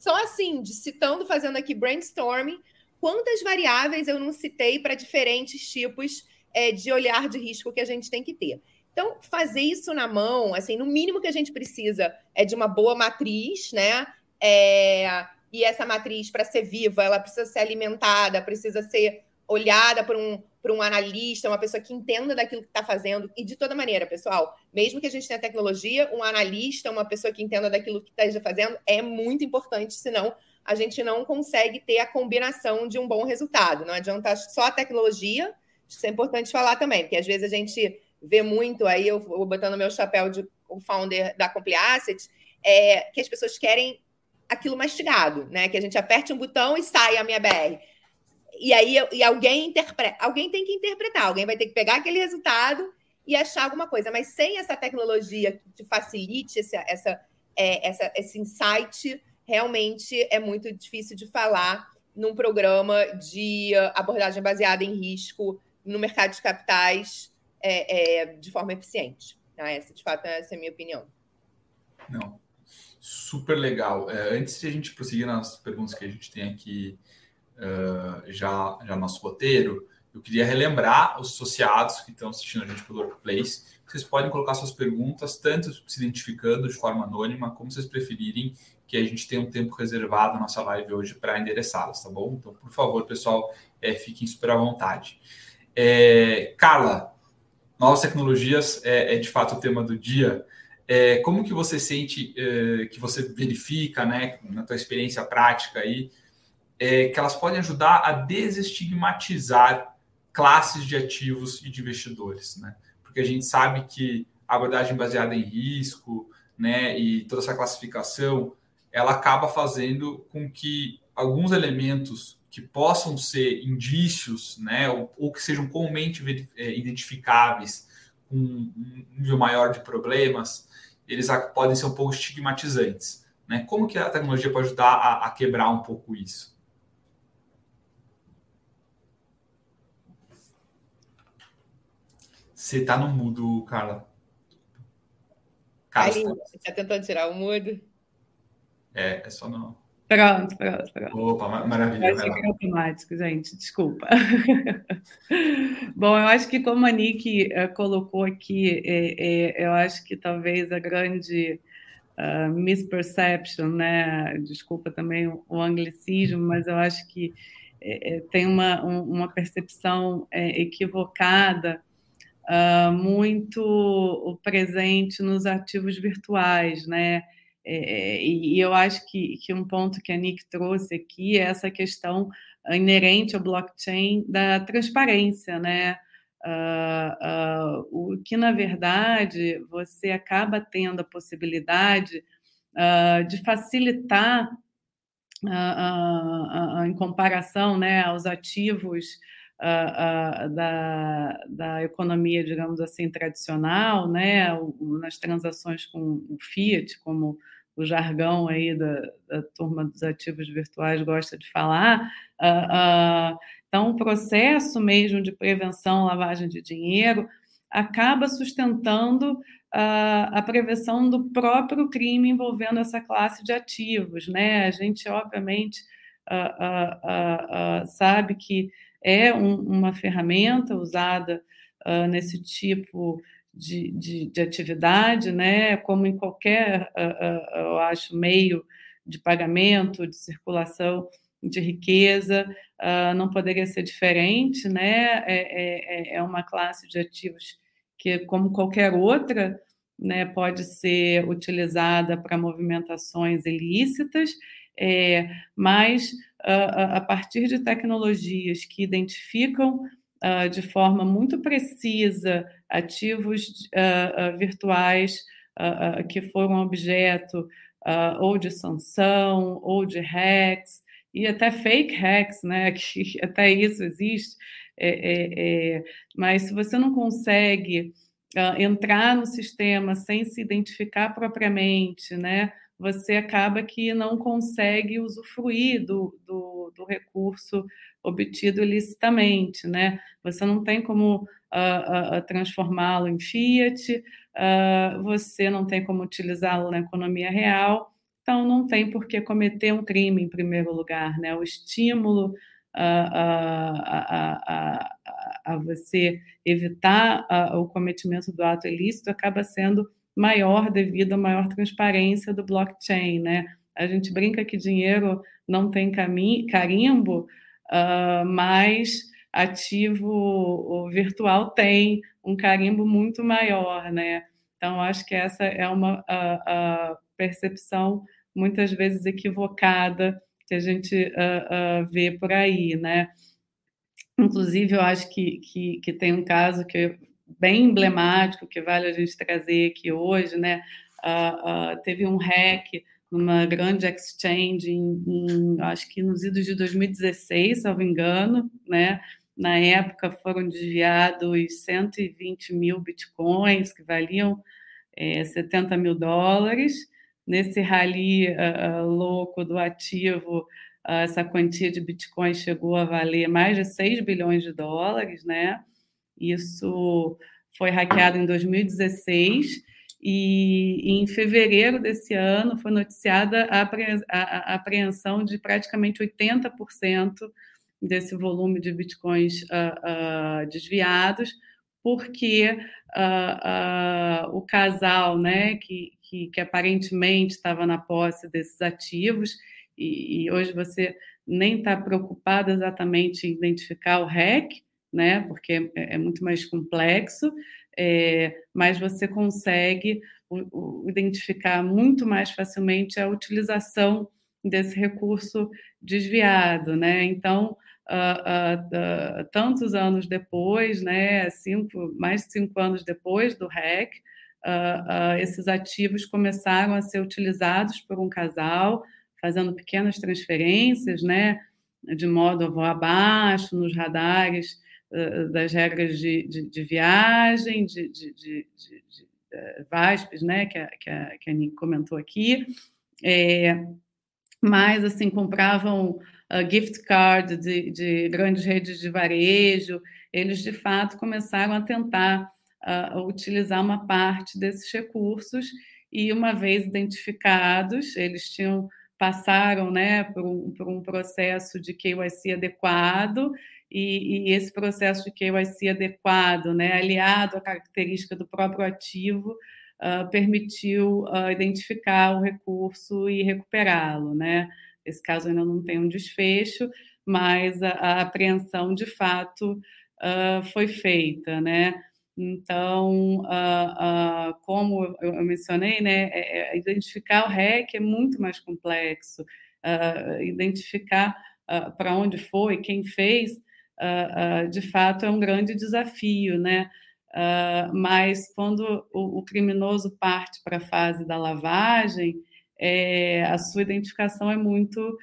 só assim, de, citando, fazendo aqui brainstorming, quantas variáveis eu não citei para diferentes tipos é, de olhar de risco que a gente tem que ter. Então, fazer isso na mão, assim, no mínimo que a gente precisa é de uma boa matriz, né? É, e essa matriz, para ser viva, ela precisa ser alimentada, precisa ser olhada por um, por um analista, uma pessoa que entenda daquilo que está fazendo. E de toda maneira, pessoal, mesmo que a gente tenha tecnologia, um analista, uma pessoa que entenda daquilo que esteja fazendo, é muito importante, senão a gente não consegue ter a combinação de um bom resultado. Não adianta só a tecnologia, isso é importante falar também, porque às vezes a gente vê muito aí, eu vou botando meu chapéu de founder da Complete Asset, é, que as pessoas querem aquilo mastigado, né? Que a gente aperte um botão e sai a minha BR. E aí e alguém interpreta, alguém tem que interpretar, alguém vai ter que pegar aquele resultado e achar alguma coisa. Mas sem essa tecnologia que te facilite esse, essa, é, essa, esse insight, realmente é muito difícil de falar num programa de abordagem baseada em risco no mercado de capitais é, é, de forma eficiente. Tá? Essa, de fato, essa é a minha opinião. Não, super legal. É, antes de a gente prosseguir nas perguntas que a gente tem aqui uh, já, já no nosso roteiro, eu queria relembrar os associados que estão assistindo a gente pelo Workplace, vocês podem colocar suas perguntas, tanto se identificando de forma anônima, como vocês preferirem, que a gente tem um tempo reservado na nossa live hoje para endereçá-las, tá bom? Então, por favor, pessoal, é, fiquem super à vontade. É, Carla, novas tecnologias é, é, de fato o tema do dia. É, como que você sente, que você verifica, né, na tua experiência prática aí, é, que elas podem ajudar a desestigmatizar classes de ativos e de investidores, né? Porque a gente sabe que a abordagem baseada em risco, né, e toda essa classificação, ela acaba fazendo com que alguns elementos que possam ser indícios, né, ou, ou que sejam comumente é, identificáveis com um nível maior de problemas, eles podem ser um pouco estigmatizantes. Né? Como que a tecnologia pode ajudar a, a quebrar um pouco isso? Você está no mudo, Carla. Carla, você está tentando tirar o mudo? É, é só não. Pronto, pronto, pronto. Opa, maravilha. Que era automático, gente, desculpa. [laughs] Bom, eu acho que como a Nick uh, colocou aqui, é, é, eu acho que talvez a grande uh, misperception, né? Desculpa também o, o anglicismo, mas eu acho que é, é tem uma, um, uma percepção é, equivocada uh, muito presente nos ativos virtuais, né? É, e eu acho que, que um ponto que a Nick trouxe aqui é essa questão inerente ao blockchain da transparência, né? Uh, uh, o que, na verdade, você acaba tendo a possibilidade uh, de facilitar, em comparação né, aos ativos da, da economia, digamos assim, tradicional, né, nas transações com o Fiat, como o jargão aí da, da turma dos ativos virtuais gosta de falar. Uh, uh, então, o processo mesmo de prevenção lavagem de dinheiro acaba sustentando uh, a prevenção do próprio crime envolvendo essa classe de ativos, né? A gente, obviamente, sabe que é um, uma ferramenta usada nesse tipo de, de, de, atividade, né? como em qualquer, eu acho, meio de pagamento, de circulação de riqueza, não poderia ser diferente, né? É, é, é uma classe de ativos que, como qualquer outra, né, pode ser utilizada para movimentações ilícitas, é, mas a, partir de tecnologias que identificam uh, de forma muito precisa ativos uh, uh, virtuais que foram objeto ou de sanção ou de hacks e até fake hacks, né? [laughs] Que até isso existe. É, é, é, mas se você não consegue entrar no sistema sem se identificar propriamente, né? Você acaba que não consegue usufruir do, do, do recurso obtido ilicitamente, né? Você não tem como uh, uh, transformá-lo em fiat, você não tem como utilizá-lo na economia real, então não tem por que cometer um crime em primeiro lugar, né? O estímulo a, a, a, a você evitar o cometimento do ato ilícito acaba sendo maior devido à maior transparência do blockchain, né? A gente brinca que dinheiro não tem carimbo, uh, mas ativo virtual tem um carimbo muito maior, né? Então, acho que essa é uma percepção muitas vezes equivocada que a gente uh, uh, vê por aí, né? Inclusive, eu acho que, que, que, tem um caso que bem emblemático, que vale a gente trazer aqui hoje, né? Uh, teve um hack numa grande exchange, em, em, acho que nos idos de 2016, se não me engano, né? Na época foram desviados 120 mil bitcoins, que valiam é, 70 mil dólares, nesse rally uh, louco do ativo, uh, essa quantia de Bitcoin chegou a valer mais de 6 bilhões de dólares, né? Isso foi hackeado em 2016 e em fevereiro desse ano foi noticiada a apreensão de praticamente 80% desse volume de bitcoins uh, uh, desviados, porque uh, o casal, né, que, que, que aparentemente estava na posse desses ativos, e, e hoje você nem está preocupado exatamente em identificar o REC, né, porque é, é muito mais complexo, é, mas você consegue identificar muito mais facilmente a utilização desse recurso desviado, né? Então, uh, uh, uh, tantos anos depois, né, cinco, mais de cinco anos depois do REC, esses ativos começaram a ser utilizados por um casal, fazendo pequenas transferências, né, de modo a voar abaixo, nos radares das regras de, de, de viagem, de, de, de, VASPs, né, que a, que a, que a Nick comentou aqui, é, mas, assim, compravam uh, gift card de, de grandes redes de varejo, eles, de fato, começaram a tentar uh, utilizar uma parte desses recursos e uma vez identificados, eles tinham passaram né, por, um, por um processo de KYC adequado e, e, esse processo de KYC adequado, né, aliado à característica do próprio ativo, uh, permitiu uh, identificar o recurso e recuperá-lo. Né? Esse caso ainda não tem um desfecho, mas a, a apreensão de fato uh, foi feita. Né? Então, como eu mencionei, né, é, é, identificar o REC é muito mais complexo. Identificar para onde foi, quem fez, de fato é um grande desafio, né? mas quando o, o, criminoso parte para a fase da lavagem, é, a sua identificação é muito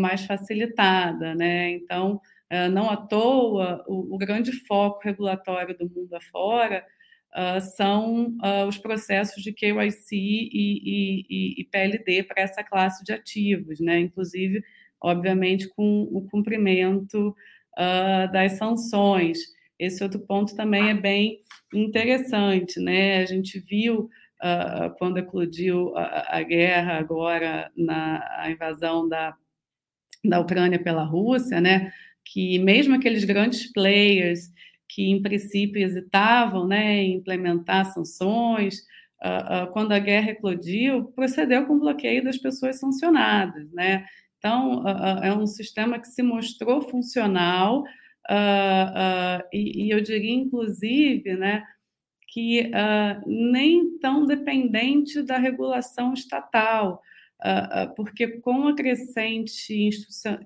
mais facilitada, né? Então, Uh, não à toa, o, o, grande foco regulatório do mundo afora uh, são uh, os processos de KYC e, e, e PLD para essa classe de ativos, né? inclusive, obviamente, com o cumprimento das sanções. Esse outro ponto também é bem interessante. Né? A gente viu, quando eclodiu a, a guerra agora, na a invasão da da Ucrânia pela Rússia, né, que mesmo aqueles grandes players que em princípio hesitavam né, em implementar sanções, uh, uh, quando a guerra eclodiu, procedeu com bloqueio das pessoas sancionadas. Né? Então, uh, é um sistema que se mostrou funcional e, e, eu diria, inclusive, né, que nem tão dependente da regulação estatal, porque com a crescente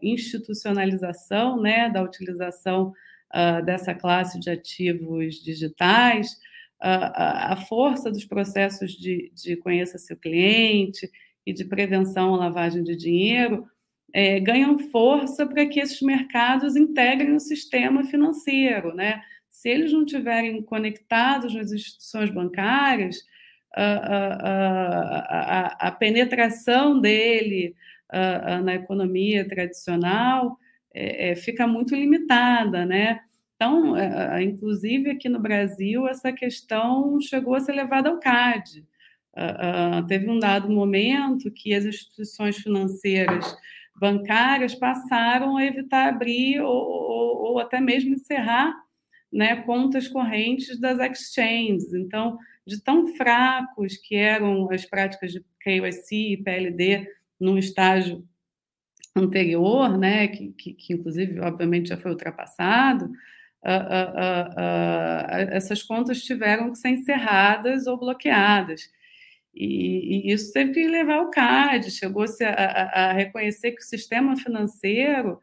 institucionalização né, da utilização dessa classe de ativos digitais, a força dos processos de, de conheça seu cliente e de prevenção à lavagem de dinheiro é, ganham força para que esses mercados integrem o sistema financeiro. Né? Se eles não estiverem conectados nas instituições bancárias, a, a, a, a penetração dele na economia tradicional é, é, fica muito limitada, né? Então, é, inclusive aqui no Brasil, essa questão chegou a ser levada ao CAD. Uh, uh, teve um dado momento que as instituições financeiras bancárias passaram a evitar abrir ou, ou, ou até mesmo encerrar né, contas correntes das exchanges. Então, de tão fracos que eram as práticas de KYC e PLD no estágio anterior, né, que, que, que, inclusive, obviamente, já foi ultrapassado, uh, uh, uh, essas contas tiveram que ser encerradas ou bloqueadas. E, e isso teve que levar ao CAD, chegou-se a, a, a, reconhecer que o sistema financeiro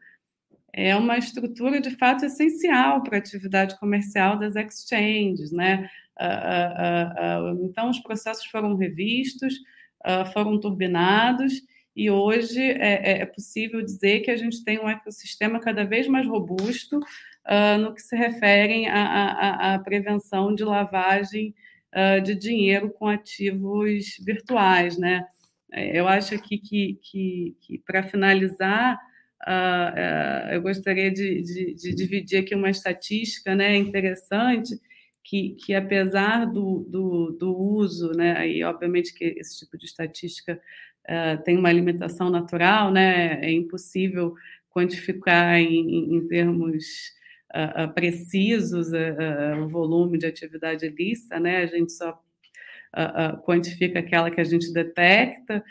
é uma estrutura, de fato, essencial para a atividade comercial das exchanges. Né? então, os processos foram revistos, foram turbinados, e hoje é, é, é, possível dizer que a gente tem um ecossistema cada vez mais robusto uh, no que se refere à, prevenção de lavagem uh, de dinheiro com ativos virtuais. Né? É, eu acho aqui que, que, que para finalizar, uh, eu gostaria de, de, de, dividir aqui uma estatística né, interessante, que, que apesar do, do, do uso, né, e obviamente que esse tipo de estatística uh, tem uma limitação natural, né? É impossível quantificar em, em termos uh, precisos o volume de atividade ilícita, né? A gente só quantifica aquela que a gente detecta,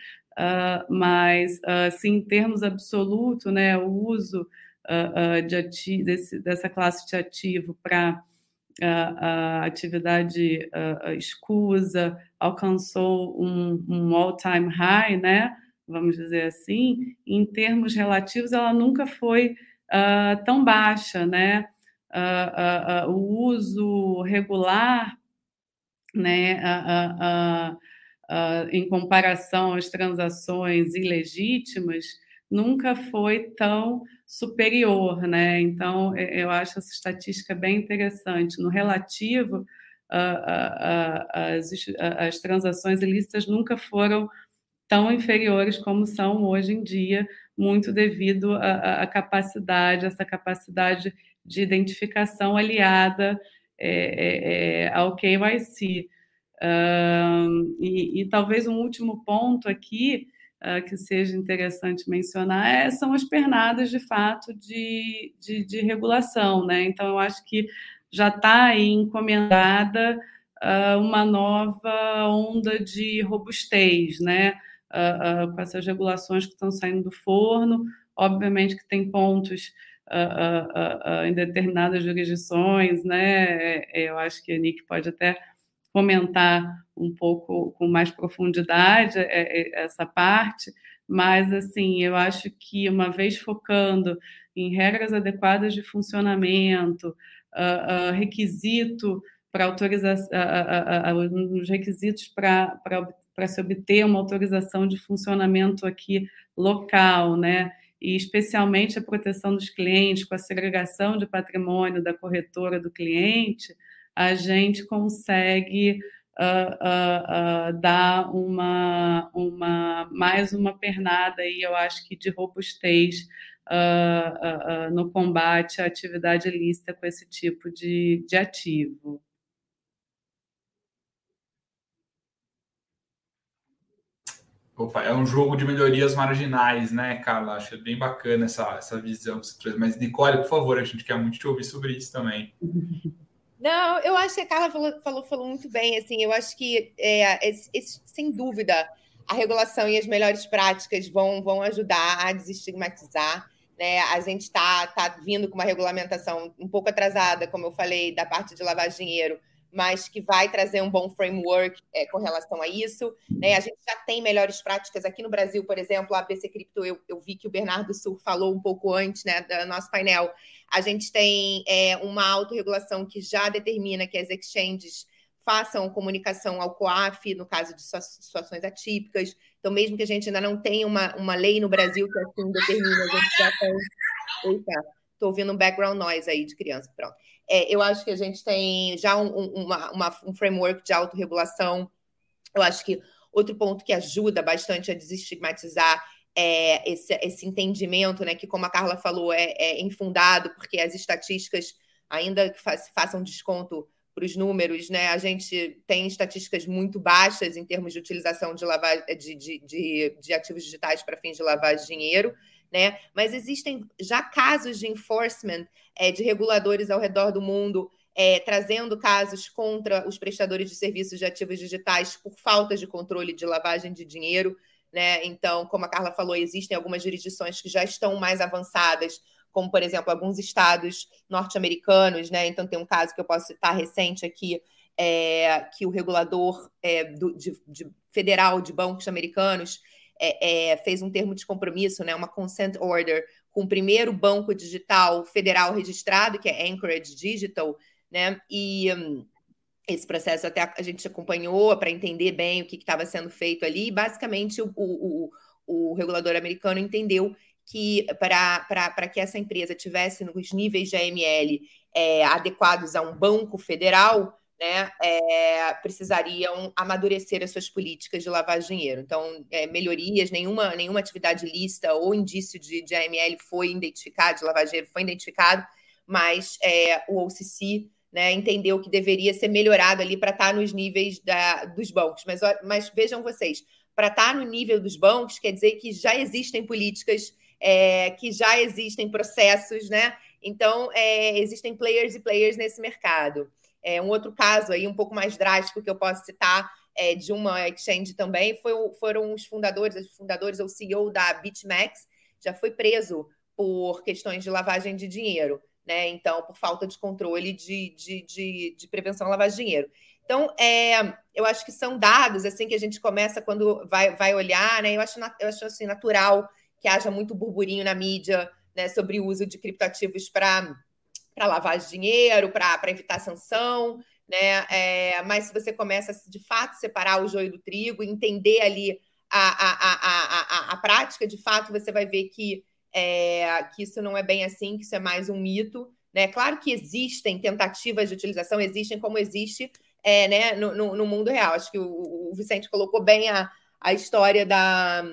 mas, sim, em termos absolutos, né? O uso de ati desse, dessa classe de ativo para a, atividade escusa alcançou um, um all-time high, né? Vamos dizer assim. Em termos relativos, ela nunca foi uh, tão baixa, né? Uh, uh, o uso regular, né? em comparação às transações ilegítimas, nunca foi tão superior, né? Então, eu acho essa estatística bem interessante. No relativo, as, as transações ilícitas nunca foram tão inferiores como são hoje em dia, muito devido à, à capacidade, essa capacidade de identificação aliada é, é, é ao KYC. Uh, e, e, talvez um último ponto aqui uh, que seja interessante mencionar é, são as pernadas de fato de, de, de, regulação. Né? Então, eu acho que já está encomendada uh, uma nova onda de robustez, né? Uh, com essas regulações que estão saindo do forno. Obviamente que tem pontos em determinadas jurisdições, né? É, eu acho que a Nick pode até comentar um pouco com mais profundidade é, é, essa parte, mas assim, eu acho que uma vez focando em regras adequadas de funcionamento, uh, uh, requisito para autorização, uh, os requisitos para se obter uma autorização de funcionamento aqui local, né? E especialmente a proteção dos clientes, com a segregação de patrimônio da corretora do cliente, a gente consegue uh, uh, uh, dar uma, uma, mais uma pernada aí, eu acho que de robustez no combate à atividade ilícita com esse tipo de, de ativo. Opa, é um jogo de melhorias marginais, né, Carla? Acho é bem bacana essa, essa visão que você trouxe. Mas, Nicole, por favor, a gente quer muito te ouvir sobre isso também. [laughs] Não, eu acho que a Carla falou, falou, falou muito bem. Assim, eu acho que, é, esse, sem dúvida, a regulação e as melhores práticas vão, vão ajudar a desestigmatizar. Né? A gente está tá vindo com uma regulamentação um pouco atrasada, como eu falei, da parte de lavar dinheiro, mas que vai trazer um bom framework é, com relação a isso. Né? A gente já tem melhores práticas aqui no Brasil, por exemplo, a ABC Cripto, eu, eu vi que o Bernardo Sur falou um pouco antes né, do nosso painel. A gente tem é, uma autorregulação que já determina que as exchanges façam comunicação ao COAF, no caso de situações atípicas. Então, mesmo que a gente ainda não tenha uma, uma lei no Brasil que assim determina, a gente já tem. Eita, estou ouvindo um background noise aí de criança, pronto. É, eu acho que a gente tem já um, uma, uma, um framework de autorregulação. Eu acho que outro ponto que ajuda bastante a desestigmatizar é esse, esse entendimento, né, que, como a Carla falou, é, é infundado, porque as estatísticas, ainda que fa façam desconto para os números, né, a gente tem estatísticas muito baixas em termos de utilização de, lavar, de, de, de, de ativos digitais para fins de lavagem de dinheiro né? Mas existem já casos de enforcement é, de reguladores ao redor do mundo é, trazendo casos contra os prestadores de serviços de ativos digitais por falta de controle de lavagem de dinheiro. Né? Então, como a Carla falou, existem algumas jurisdições que já estão mais avançadas, como, por exemplo, alguns estados norte-americanos. Né? Então, tem um caso que eu posso citar recente aqui, é, que o regulador é, do, de, de, federal de bancos americanos é, é, fez um termo de compromisso, né, uma consent order, com o primeiro banco digital federal registrado, que é Anchorage Digital, né? E um, esse processo até a gente acompanhou para entender bem o que estava sendo feito ali. E basicamente, o, o, o, o regulador americano entendeu que para que essa empresa tivesse nos níveis de AML é, adequados a um banco federal, né, é, precisariam amadurecer as suas políticas de lavar dinheiro. Então, é, melhorias, nenhuma, nenhuma atividade lista ou indício de, de AML foi identificado, de lavar dinheiro foi identificado, mas é, o OCC né, entendeu que deveria ser melhorado ali para estar tá nos níveis da, dos bancos. Mas, mas vejam vocês, para estar tá no nível dos bancos quer dizer que já existem políticas, que já existem processos, né? Então, existem players e players nesse mercado. É, um outro caso aí um pouco mais drástico que eu posso citar é, de uma exchange também foi, foram os fundadores, os fundadores, o CEO da BitMEX, já foi preso por questões de lavagem de dinheiro, né? Então, por falta de controle de, de, de, de prevenção à lavagem de dinheiro. Então, é, eu acho que são dados assim que a gente começa quando vai, vai olhar, né? Eu acho, eu acho assim, natural que haja muito burburinho na mídia né, sobre o uso de criptoativos para para lavar dinheiro, para evitar sanção, né? É, mas se você começa de fato, separar o joio do trigo, entender ali a, a, a, a, a prática, de fato, você vai ver que, é, que isso não é bem assim, que isso é mais um mito. Né? Claro que existem tentativas de utilização, existem como existe é, né, no, no, no, mundo real. Acho que o, o Vicente colocou bem a, a história da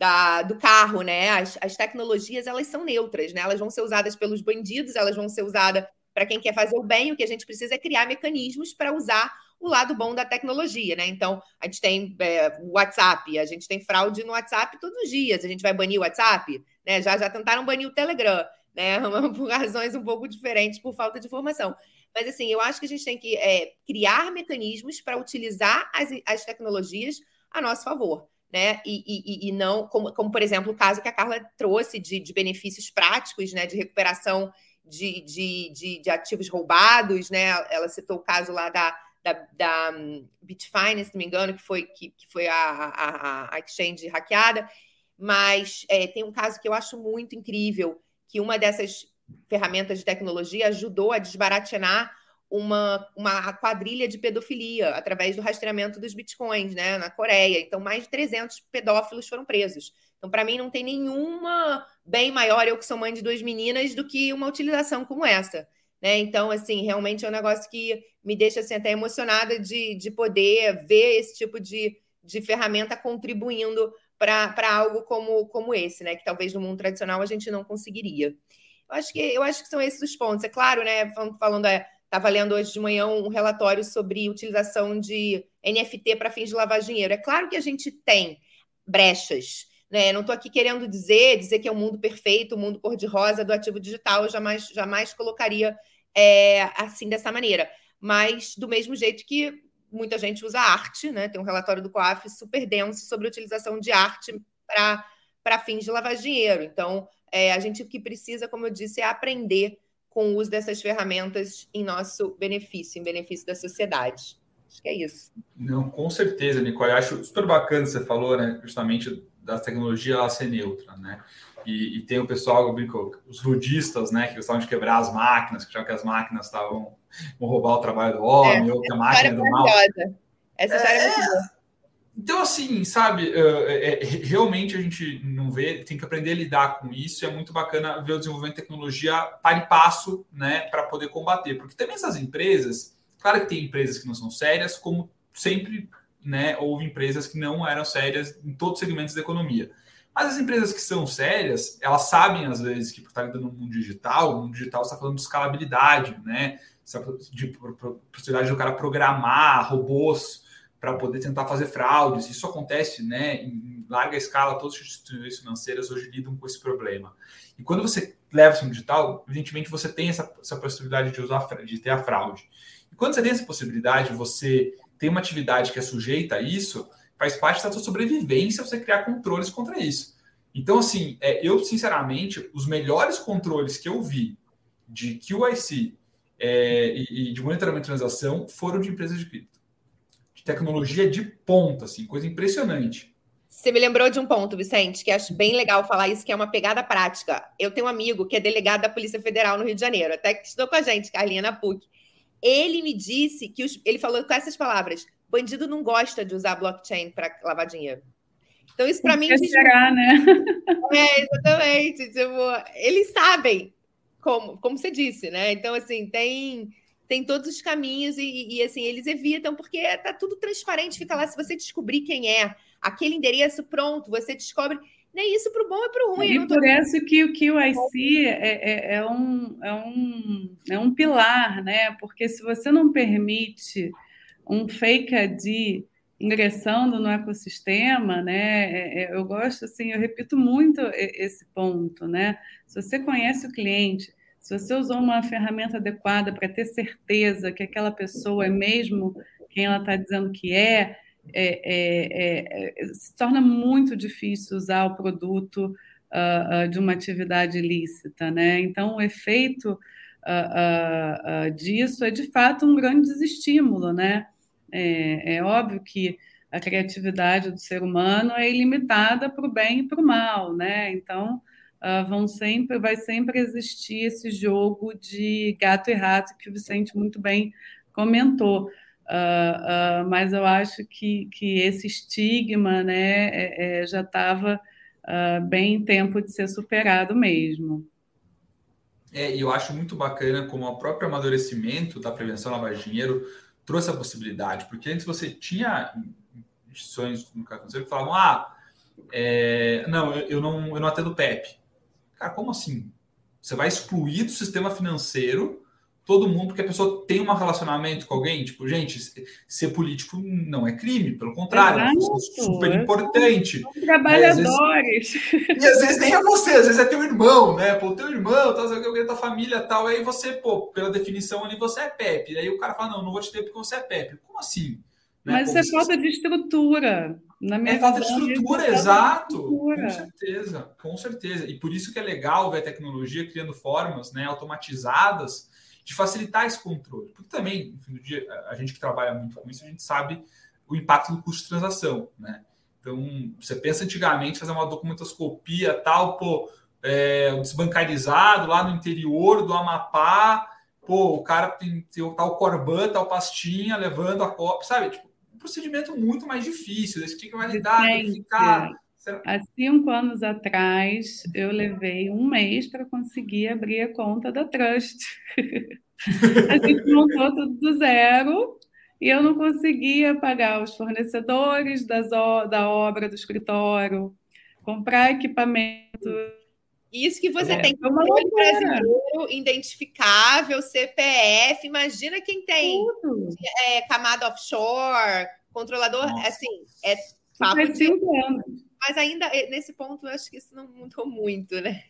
da, do carro, né? As, as tecnologias elas são neutras, né? Elas vão ser usadas pelos bandidos, elas vão ser usadas para quem quer fazer o bem. O que a gente precisa é criar mecanismos para usar o lado bom da tecnologia, né? Então, a gente tem é, WhatsApp, a gente tem fraude no WhatsApp todos os dias. A gente vai banir o WhatsApp, né? Já, já tentaram banir o Telegram, né? [laughs] Por razões um pouco diferentes, por falta de informação. Mas, assim, eu acho que a gente tem que é, criar mecanismos para utilizar as, as tecnologias a nosso favor né? E, e, e não, como, como, por exemplo, o caso que a Carla trouxe de, de benefícios práticos, né? De recuperação de, de, de, de, ativos roubados, né? Ela citou o caso lá da, da, da um, Bitfine, se não me engano, que foi, que, que foi a, a, a exchange hackeada. Mas é, tem um caso que eu acho muito incrível, que uma dessas ferramentas de tecnologia ajudou a desbaratinar uma, uma quadrilha de pedofilia através do rastreamento dos bitcoins né, na Coreia. Então, mais de 300 pedófilos foram presos. Então, para mim, não tem nenhuma bem maior, eu que sou mãe de duas meninas, do que uma utilização como essa. Né? Então, assim, realmente é um negócio que me deixa assim, até emocionada de, de poder ver esse tipo de, de ferramenta contribuindo para algo como, como esse, né? Que talvez no mundo tradicional a gente não conseguiria. Eu acho que, eu acho que são esses os pontos. É claro, né? Falando, é, Estava lendo hoje de manhã um relatório sobre utilização de NFT para fins de lavar dinheiro. É claro que a gente tem brechas. Né? Não estou aqui querendo dizer, dizer que é um mundo perfeito, o um mundo cor-de-rosa do ativo digital, eu jamais, jamais colocaria é, assim dessa maneira. Mas do mesmo jeito que muita gente usa arte, né? Tem um relatório do COAF super denso sobre a utilização de arte para fins de lavar dinheiro. Então, é, a gente o que precisa, como eu disse, é aprender com o uso dessas ferramentas em nosso benefício, em benefício da sociedade. Acho que é isso. Não, com certeza, Nicole. Acho super bacana você falou, né? Justamente da tecnologia ela ser neutra, né? E, e, tem o pessoal, eu brinco, os ludistas, né, que gostavam de quebrar as máquinas, que já que as máquinas estavam vão roubar o trabalho do homem, é, ou que a máquina é do mal. Essa história é, é muito boa. Então, assim, sabe, é, é, realmente a gente não vê, tem que aprender a lidar com isso. É muito bacana ver o desenvolvimento de tecnologia para e passo, né, para poder combater. Porque também essas empresas, claro que tem empresas que não são sérias, como sempre, né, houve empresas que não eram sérias em todos os segmentos da economia. Mas as empresas que são sérias, elas sabem às vezes que por estar lidando no mundo digital, o mundo digital está falando de escalabilidade, né, de possibilidade do cara programar robôs para poder tentar fazer fraudes. Isso acontece né, em larga escala, todas as instituições financeiras hoje lidam com esse problema. E quando você leva isso no digital, evidentemente você tem essa, essa possibilidade de usar de ter a fraude. E quando você tem essa possibilidade, você tem uma atividade que é sujeita a isso, faz parte da sua sobrevivência você criar controles contra isso. Então, assim, é, eu, sinceramente, os melhores controles que eu vi de QIC é, e, e de monitoramento de transação foram de empresas de cripto de tecnologia de ponta, assim, coisa impressionante. Você me lembrou de um ponto, Vicente, que acho bem legal falar isso, que é uma pegada prática. Eu tenho um amigo que é delegado da Polícia Federal no Rio de Janeiro, até que estudou com a gente, Carlinha, na PUC. Ele me disse que os, ele falou com essas palavras: bandido não gosta de usar blockchain para lavar dinheiro. Então, isso para mim. Chegar, né? [laughs] É, exatamente. Tipo, eles sabem como, como você disse, né? Então, assim, tem tem todos os caminhos e, e, assim, eles evitam, porque tá tudo transparente, fica lá, se você descobrir quem é, aquele endereço, pronto, você descobre. Nem isso para o bom e para o ruim. E por isso que o QIC é, é, é, um, é, um, é um pilar, né? Porque se você não permite um fake ID ingressando no ecossistema, né? É, é, eu gosto assim, eu repito muito esse ponto, né? Se você conhece o cliente, se você usou uma ferramenta adequada para ter certeza que aquela pessoa é mesmo quem ela está dizendo que é, é, é, é, se torna muito difícil usar o produto uh, uh, de uma atividade ilícita, né? Então, o efeito uh, disso é de fato um grande desestímulo, né? É, é, óbvio que a criatividade do ser humano é ilimitada para o bem e para o mal, né? Então, uh, vão sempre, vai sempre existir esse jogo de gato e rato que o Vicente muito bem comentou. Uh, uh, mas eu acho que, que esse estigma né, é, é, já estava bem em tempo de ser superado mesmo. É, e eu acho muito bacana como o próprio amadurecimento da prevenção lavar dinheiro trouxe a possibilidade, porque antes você tinha instituições no Conselho que falavam, ah, é, não, eu, eu, não, eu não atendo PEP. Cara, como assim? Você vai excluir do sistema financeiro todo mundo porque a pessoa tem um relacionamento com alguém? Tipo, gente, ser político não é crime, pelo contrário, é super importante. Trabalhadores. E às, vezes, e às vezes nem é você, às vezes é teu irmão, né? Pô, teu irmão, tá, alguém da família tal, aí você, pô, pela definição ali, você é Pepe. Aí o cara fala, não, não vou te ter porque você é Pepe. Como assim? Né? Mas isso é falta de estrutura. Na minha é falta de estrutura, exato. Estrutura. Com certeza, com certeza. E por isso que é legal ver a tecnologia criando formas né, automatizadas de facilitar esse controle. Porque também, no fim do dia, a gente que trabalha muito com isso, a gente sabe o impacto do custo de transação. Né? Então, você pensa antigamente fazer uma documentoscopia tal, pô, é, desbancarizado lá no interior do Amapá, pô, o cara tem, tem tal corban, tal pastinha, levando a cópia, sabe? Tipo, procedimento muito mais difícil, você tinha que validar, verificar. Há cinco anos atrás, eu levei um mês para conseguir abrir a conta da Trust. [laughs] a gente montou tudo do zero e eu não conseguia pagar os fornecedores das, da obra do escritório, comprar equipamento isso que você é, tem controle brasileiro, identificável, CPF. Imagina quem tem é, camada offshore, controlador, Nossa. assim, é papo de... Mas ainda, nesse ponto, eu acho que isso não mudou muito, né?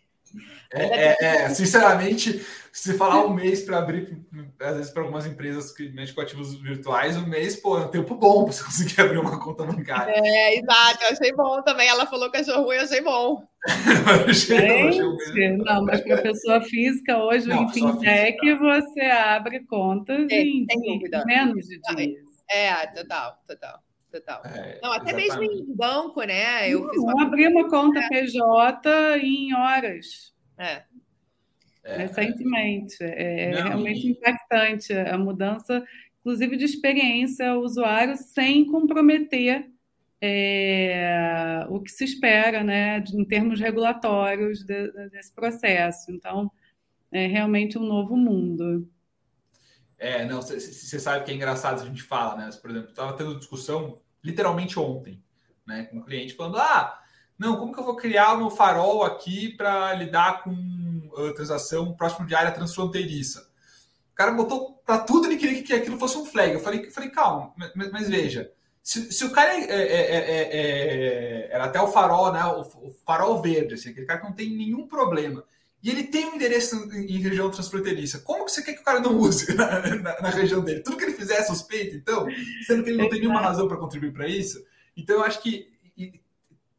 É, é, é, sinceramente, se falar um mês para abrir, às vezes para algumas empresas que mexem com ativos virtuais, um mês, pô, é um tempo bom para você [laughs] conseguir abrir uma conta bancária. É, exato, eu achei bom também. Ela falou que achou ruim, eu achei bom. [laughs] eu achei, eu achei não, mas para pessoa física, hoje não, em fintech, você abre contas é, em, em menos de dias. É, total, total. Total. É, não, até exatamente. mesmo em banco, né? Eu não, fiz uma... abri uma conta PJ em horas. É. é. Recentemente. É, é realmente impactante a mudança, inclusive de experiência ao usuário, sem comprometer é, o que se espera, né, em termos regulatórios de, desse processo. Então, é realmente um novo mundo. É, não, você sabe que é engraçado a gente fala, né? Por exemplo, estava tendo discussão literalmente ontem, né? Com um cliente falando: ah, não, como que eu vou criar o meu farol aqui para lidar com a transação próximo de área transfronteiriça? O cara botou para tudo, ele queria que aquilo fosse um flag. Eu falei, eu falei calma, mas, mas veja, se, se, o cara é, é, é, é, era até o farol, né? O, o farol verde, assim, aquele cara que não tem nenhum problema e ele tem um endereço em região transfronteiriça. Como que você quer que o cara não use [laughs] na, na, na região dele? Tudo que ele fizer é suspeito, então, sendo que ele não tem nenhuma razão para contribuir para isso. Então, eu acho que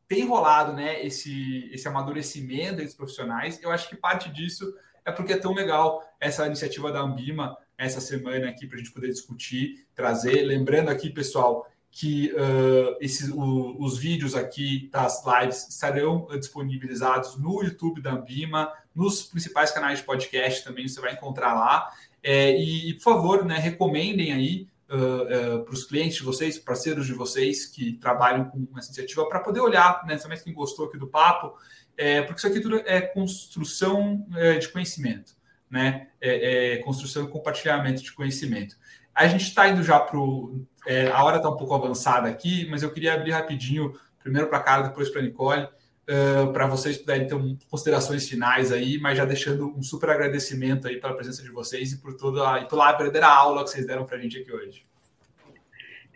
tem rolado né, esse, esse amadurecimento dos profissionais. Eu acho que parte disso é porque é tão legal essa iniciativa da Ambima essa semana aqui para a gente poder discutir, trazer. Lembrando aqui, pessoal, que uh, esses, o, os vídeos aqui das lives estarão disponibilizados no YouTube da Ambima, nos principais canais de podcast também você vai encontrar lá. É, e, por favor, né, recomendem aí uh, uh, para os clientes de vocês, parceiros de vocês que trabalham com essa iniciativa, para poder olhar, né, também quem gostou aqui do papo, é, porque isso aqui tudo é construção é, de conhecimento, né? É, é construção e compartilhamento de conhecimento. A gente está indo já para. É, a hora está um pouco avançada aqui, mas eu queria abrir rapidinho, primeiro para a Carla, depois para a Nicole, para vocês puderem ter um, considerações finais aí, mas já deixando um super agradecimento aí pela presença de vocês e por toda e pela verdadeira aula que vocês deram para a gente aqui hoje.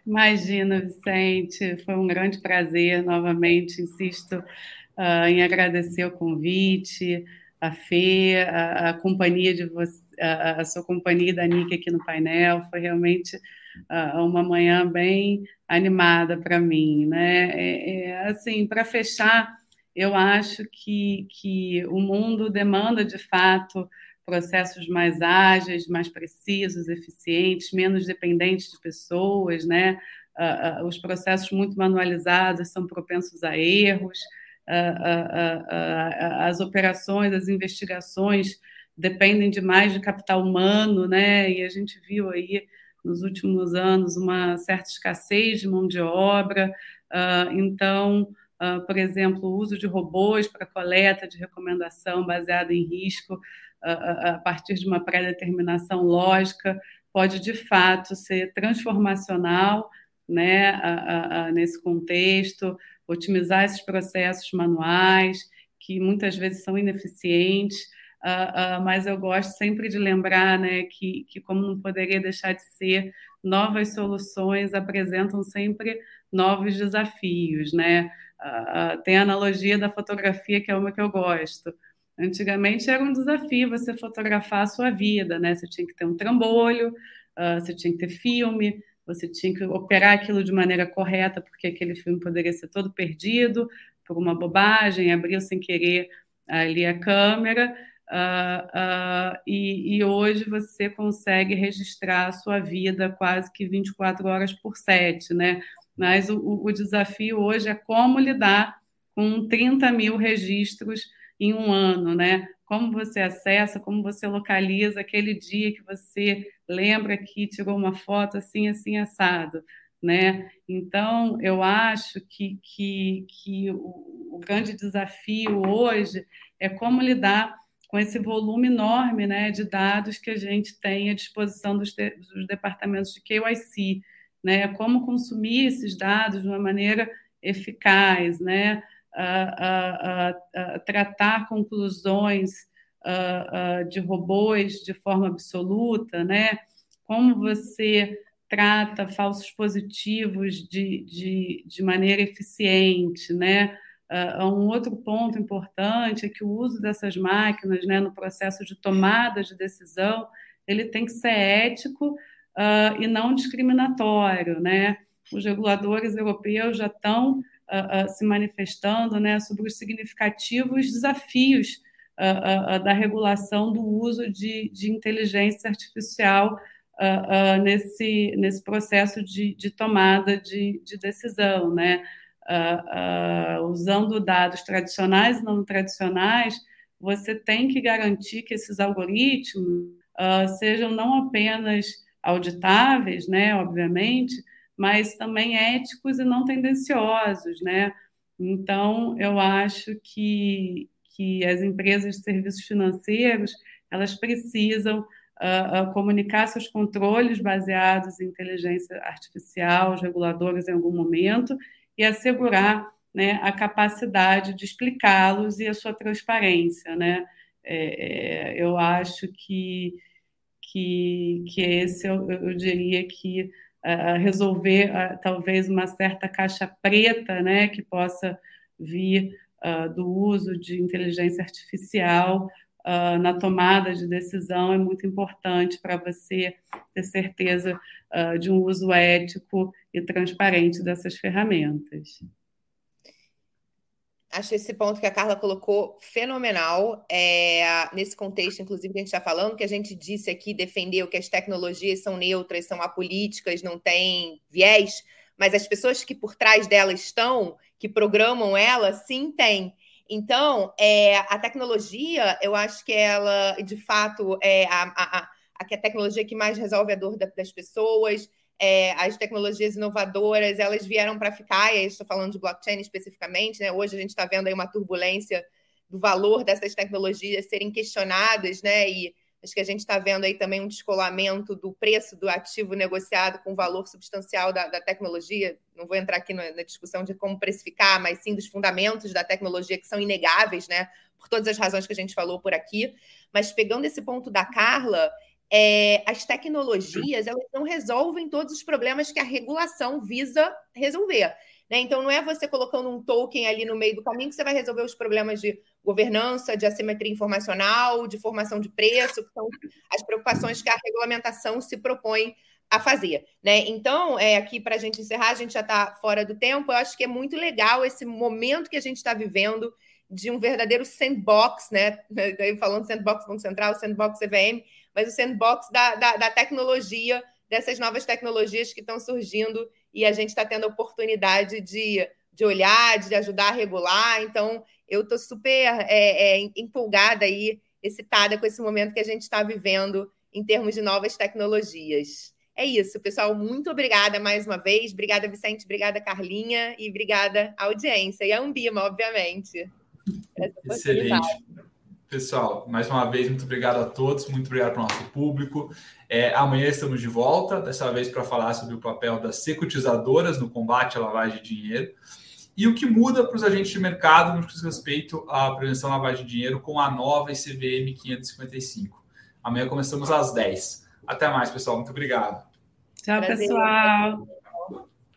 Imagina, Vicente, foi um grande prazer novamente, insisto uh, em agradecer o convite, a Fê, a, a companhia de você a, a sua companhia da Nick aqui no painel. Foi realmente uh, uma manhã bem animada para mim, né? É, é, assim, para fechar, eu acho que, que o mundo demanda de fato processos mais ágeis, mais precisos, eficientes, menos dependentes de pessoas, né? Uh, uh, os processos muito manualizados são propensos a erros, uh, as operações, as investigações dependem demais de capital humano, né? E a gente viu aí nos últimos anos uma certa escassez de mão de obra. Então, uh, por exemplo, o uso de robôs para coleta de recomendação baseada em risco uh, a partir de uma pré-determinação lógica pode de fato ser transformacional, né? nesse contexto, otimizar esses processos manuais que muitas vezes são ineficientes. Mas eu gosto sempre de lembrar né, que, que, como não poderia deixar de ser, novas soluções apresentam sempre novos desafios. Né? Uh, tem a analogia da fotografia, que é uma que eu gosto. Antigamente era um desafio você fotografar a sua vida, né? Você tinha que ter um trambolho, você tinha que ter filme, você tinha que operar aquilo de maneira correta, porque aquele filme poderia ser todo perdido por uma bobagem, abriu sem querer ali a câmera. Uh, uh, e, e, hoje você consegue registrar a sua vida quase que 24 horas por 7, né? Mas o, o desafio hoje é como lidar com 30 mil registros em um ano, né? Como você acessa, como você localiza aquele dia que você lembra que tirou uma foto assim, assim, assado, né? Então, eu acho que, que, que o, o grande desafio hoje é como lidar com esse volume enorme né, de dados que a gente tem à disposição dos, dos departamentos de KYC, né, como consumir esses dados de uma maneira eficaz, né, a, a, a, tratar conclusões de robôs de forma absoluta, né, como você trata falsos positivos de, de, de maneira eficiente, né, Uh, um outro ponto importante é que o uso dessas máquinas né, no processo de tomada de decisão ele tem que ser ético uh, e não discriminatório. Né? Os reguladores europeus já estão uh, se manifestando né, sobre os significativos desafios da regulação do uso de, de inteligência artificial nesse, nesse processo de, de tomada de, de decisão. Né? uh, uh, usando dados tradicionais e não tradicionais, você tem que garantir que esses algoritmos uh, sejam não apenas auditáveis, né, obviamente, mas também éticos e não tendenciosos, né? Então, eu acho que, que as empresas de serviços financeiros elas precisam uh, uh, comunicar seus controles baseados em inteligência artificial, os reguladores em algum momento, e assegurar né, a capacidade de explicá-los e a sua transparência. Né? É, é, eu acho que, que, que esse, eu, eu diria que uh, resolver uh, talvez uma certa caixa preta né, que possa vir uh, do uso de inteligência artificial na tomada de decisão é muito importante para você ter certeza de um uso ético e transparente dessas ferramentas. Acho esse ponto que a Carla colocou fenomenal. É, nesse contexto, inclusive, que a gente está falando, que a gente disse aqui, defendeu que as tecnologias são neutras, são apolíticas, não tem viés, mas as pessoas que por trás delas estão, que programam ela, sim tem. Então, é, a tecnologia, eu acho que ela, de fato, é a, a, a, a tecnologia que mais resolve a dor das pessoas. É, as tecnologias inovadoras, elas vieram para ficar, e aí estou falando de blockchain especificamente, né? Hoje a gente está vendo aí uma turbulência do valor dessas tecnologias serem questionadas, né? E Acho que a gente está vendo aí também um descolamento do preço do ativo negociado com o valor substancial da, da tecnologia. Não vou entrar aqui na, na, discussão de como precificar, mas sim dos fundamentos da tecnologia que são inegáveis, né? Por todas as razões que a gente falou por aqui. Mas pegando esse ponto da Carla, é, as tecnologias elas não resolvem todos os problemas que a regulação visa resolver. Né? Então, não é você colocando um token ali no meio do caminho que você vai resolver os problemas de governança, de assimetria informacional, de formação de preço, que são as preocupações que a regulamentação se propõe a fazer. Né? Então, é, aqui para a gente encerrar, a gente já está fora do tempo, eu acho que é muito legal esse momento que a gente está vivendo de um verdadeiro sandbox, né? [laughs] Falando sandbox Banco Central, sandbox CVM, mas o sandbox da, da, da tecnologia, dessas novas tecnologias que estão surgindo e a gente está tendo a oportunidade de, de olhar, de ajudar a regular. Então, eu estou super é, é, empolgada aí, excitada com esse momento que a gente está vivendo em termos de novas tecnologias. É isso, pessoal. Muito obrigada mais uma vez. Obrigada, Vicente. Obrigada, Carlinha. E obrigada, audiência. E a Ambima, obviamente. Excelente. Pessoal, mais uma vez, muito obrigado a todos, muito obrigado para o nosso público. É, amanhã estamos de volta, dessa vez para falar sobre o papel das securitizadoras no combate à lavagem de dinheiro e o que muda para os agentes de mercado no que diz respeito à prevenção à lavagem de dinheiro com a nova ICVM 555. Amanhã começamos às 10. Até mais, pessoal. Muito obrigado. Tchau, pessoal.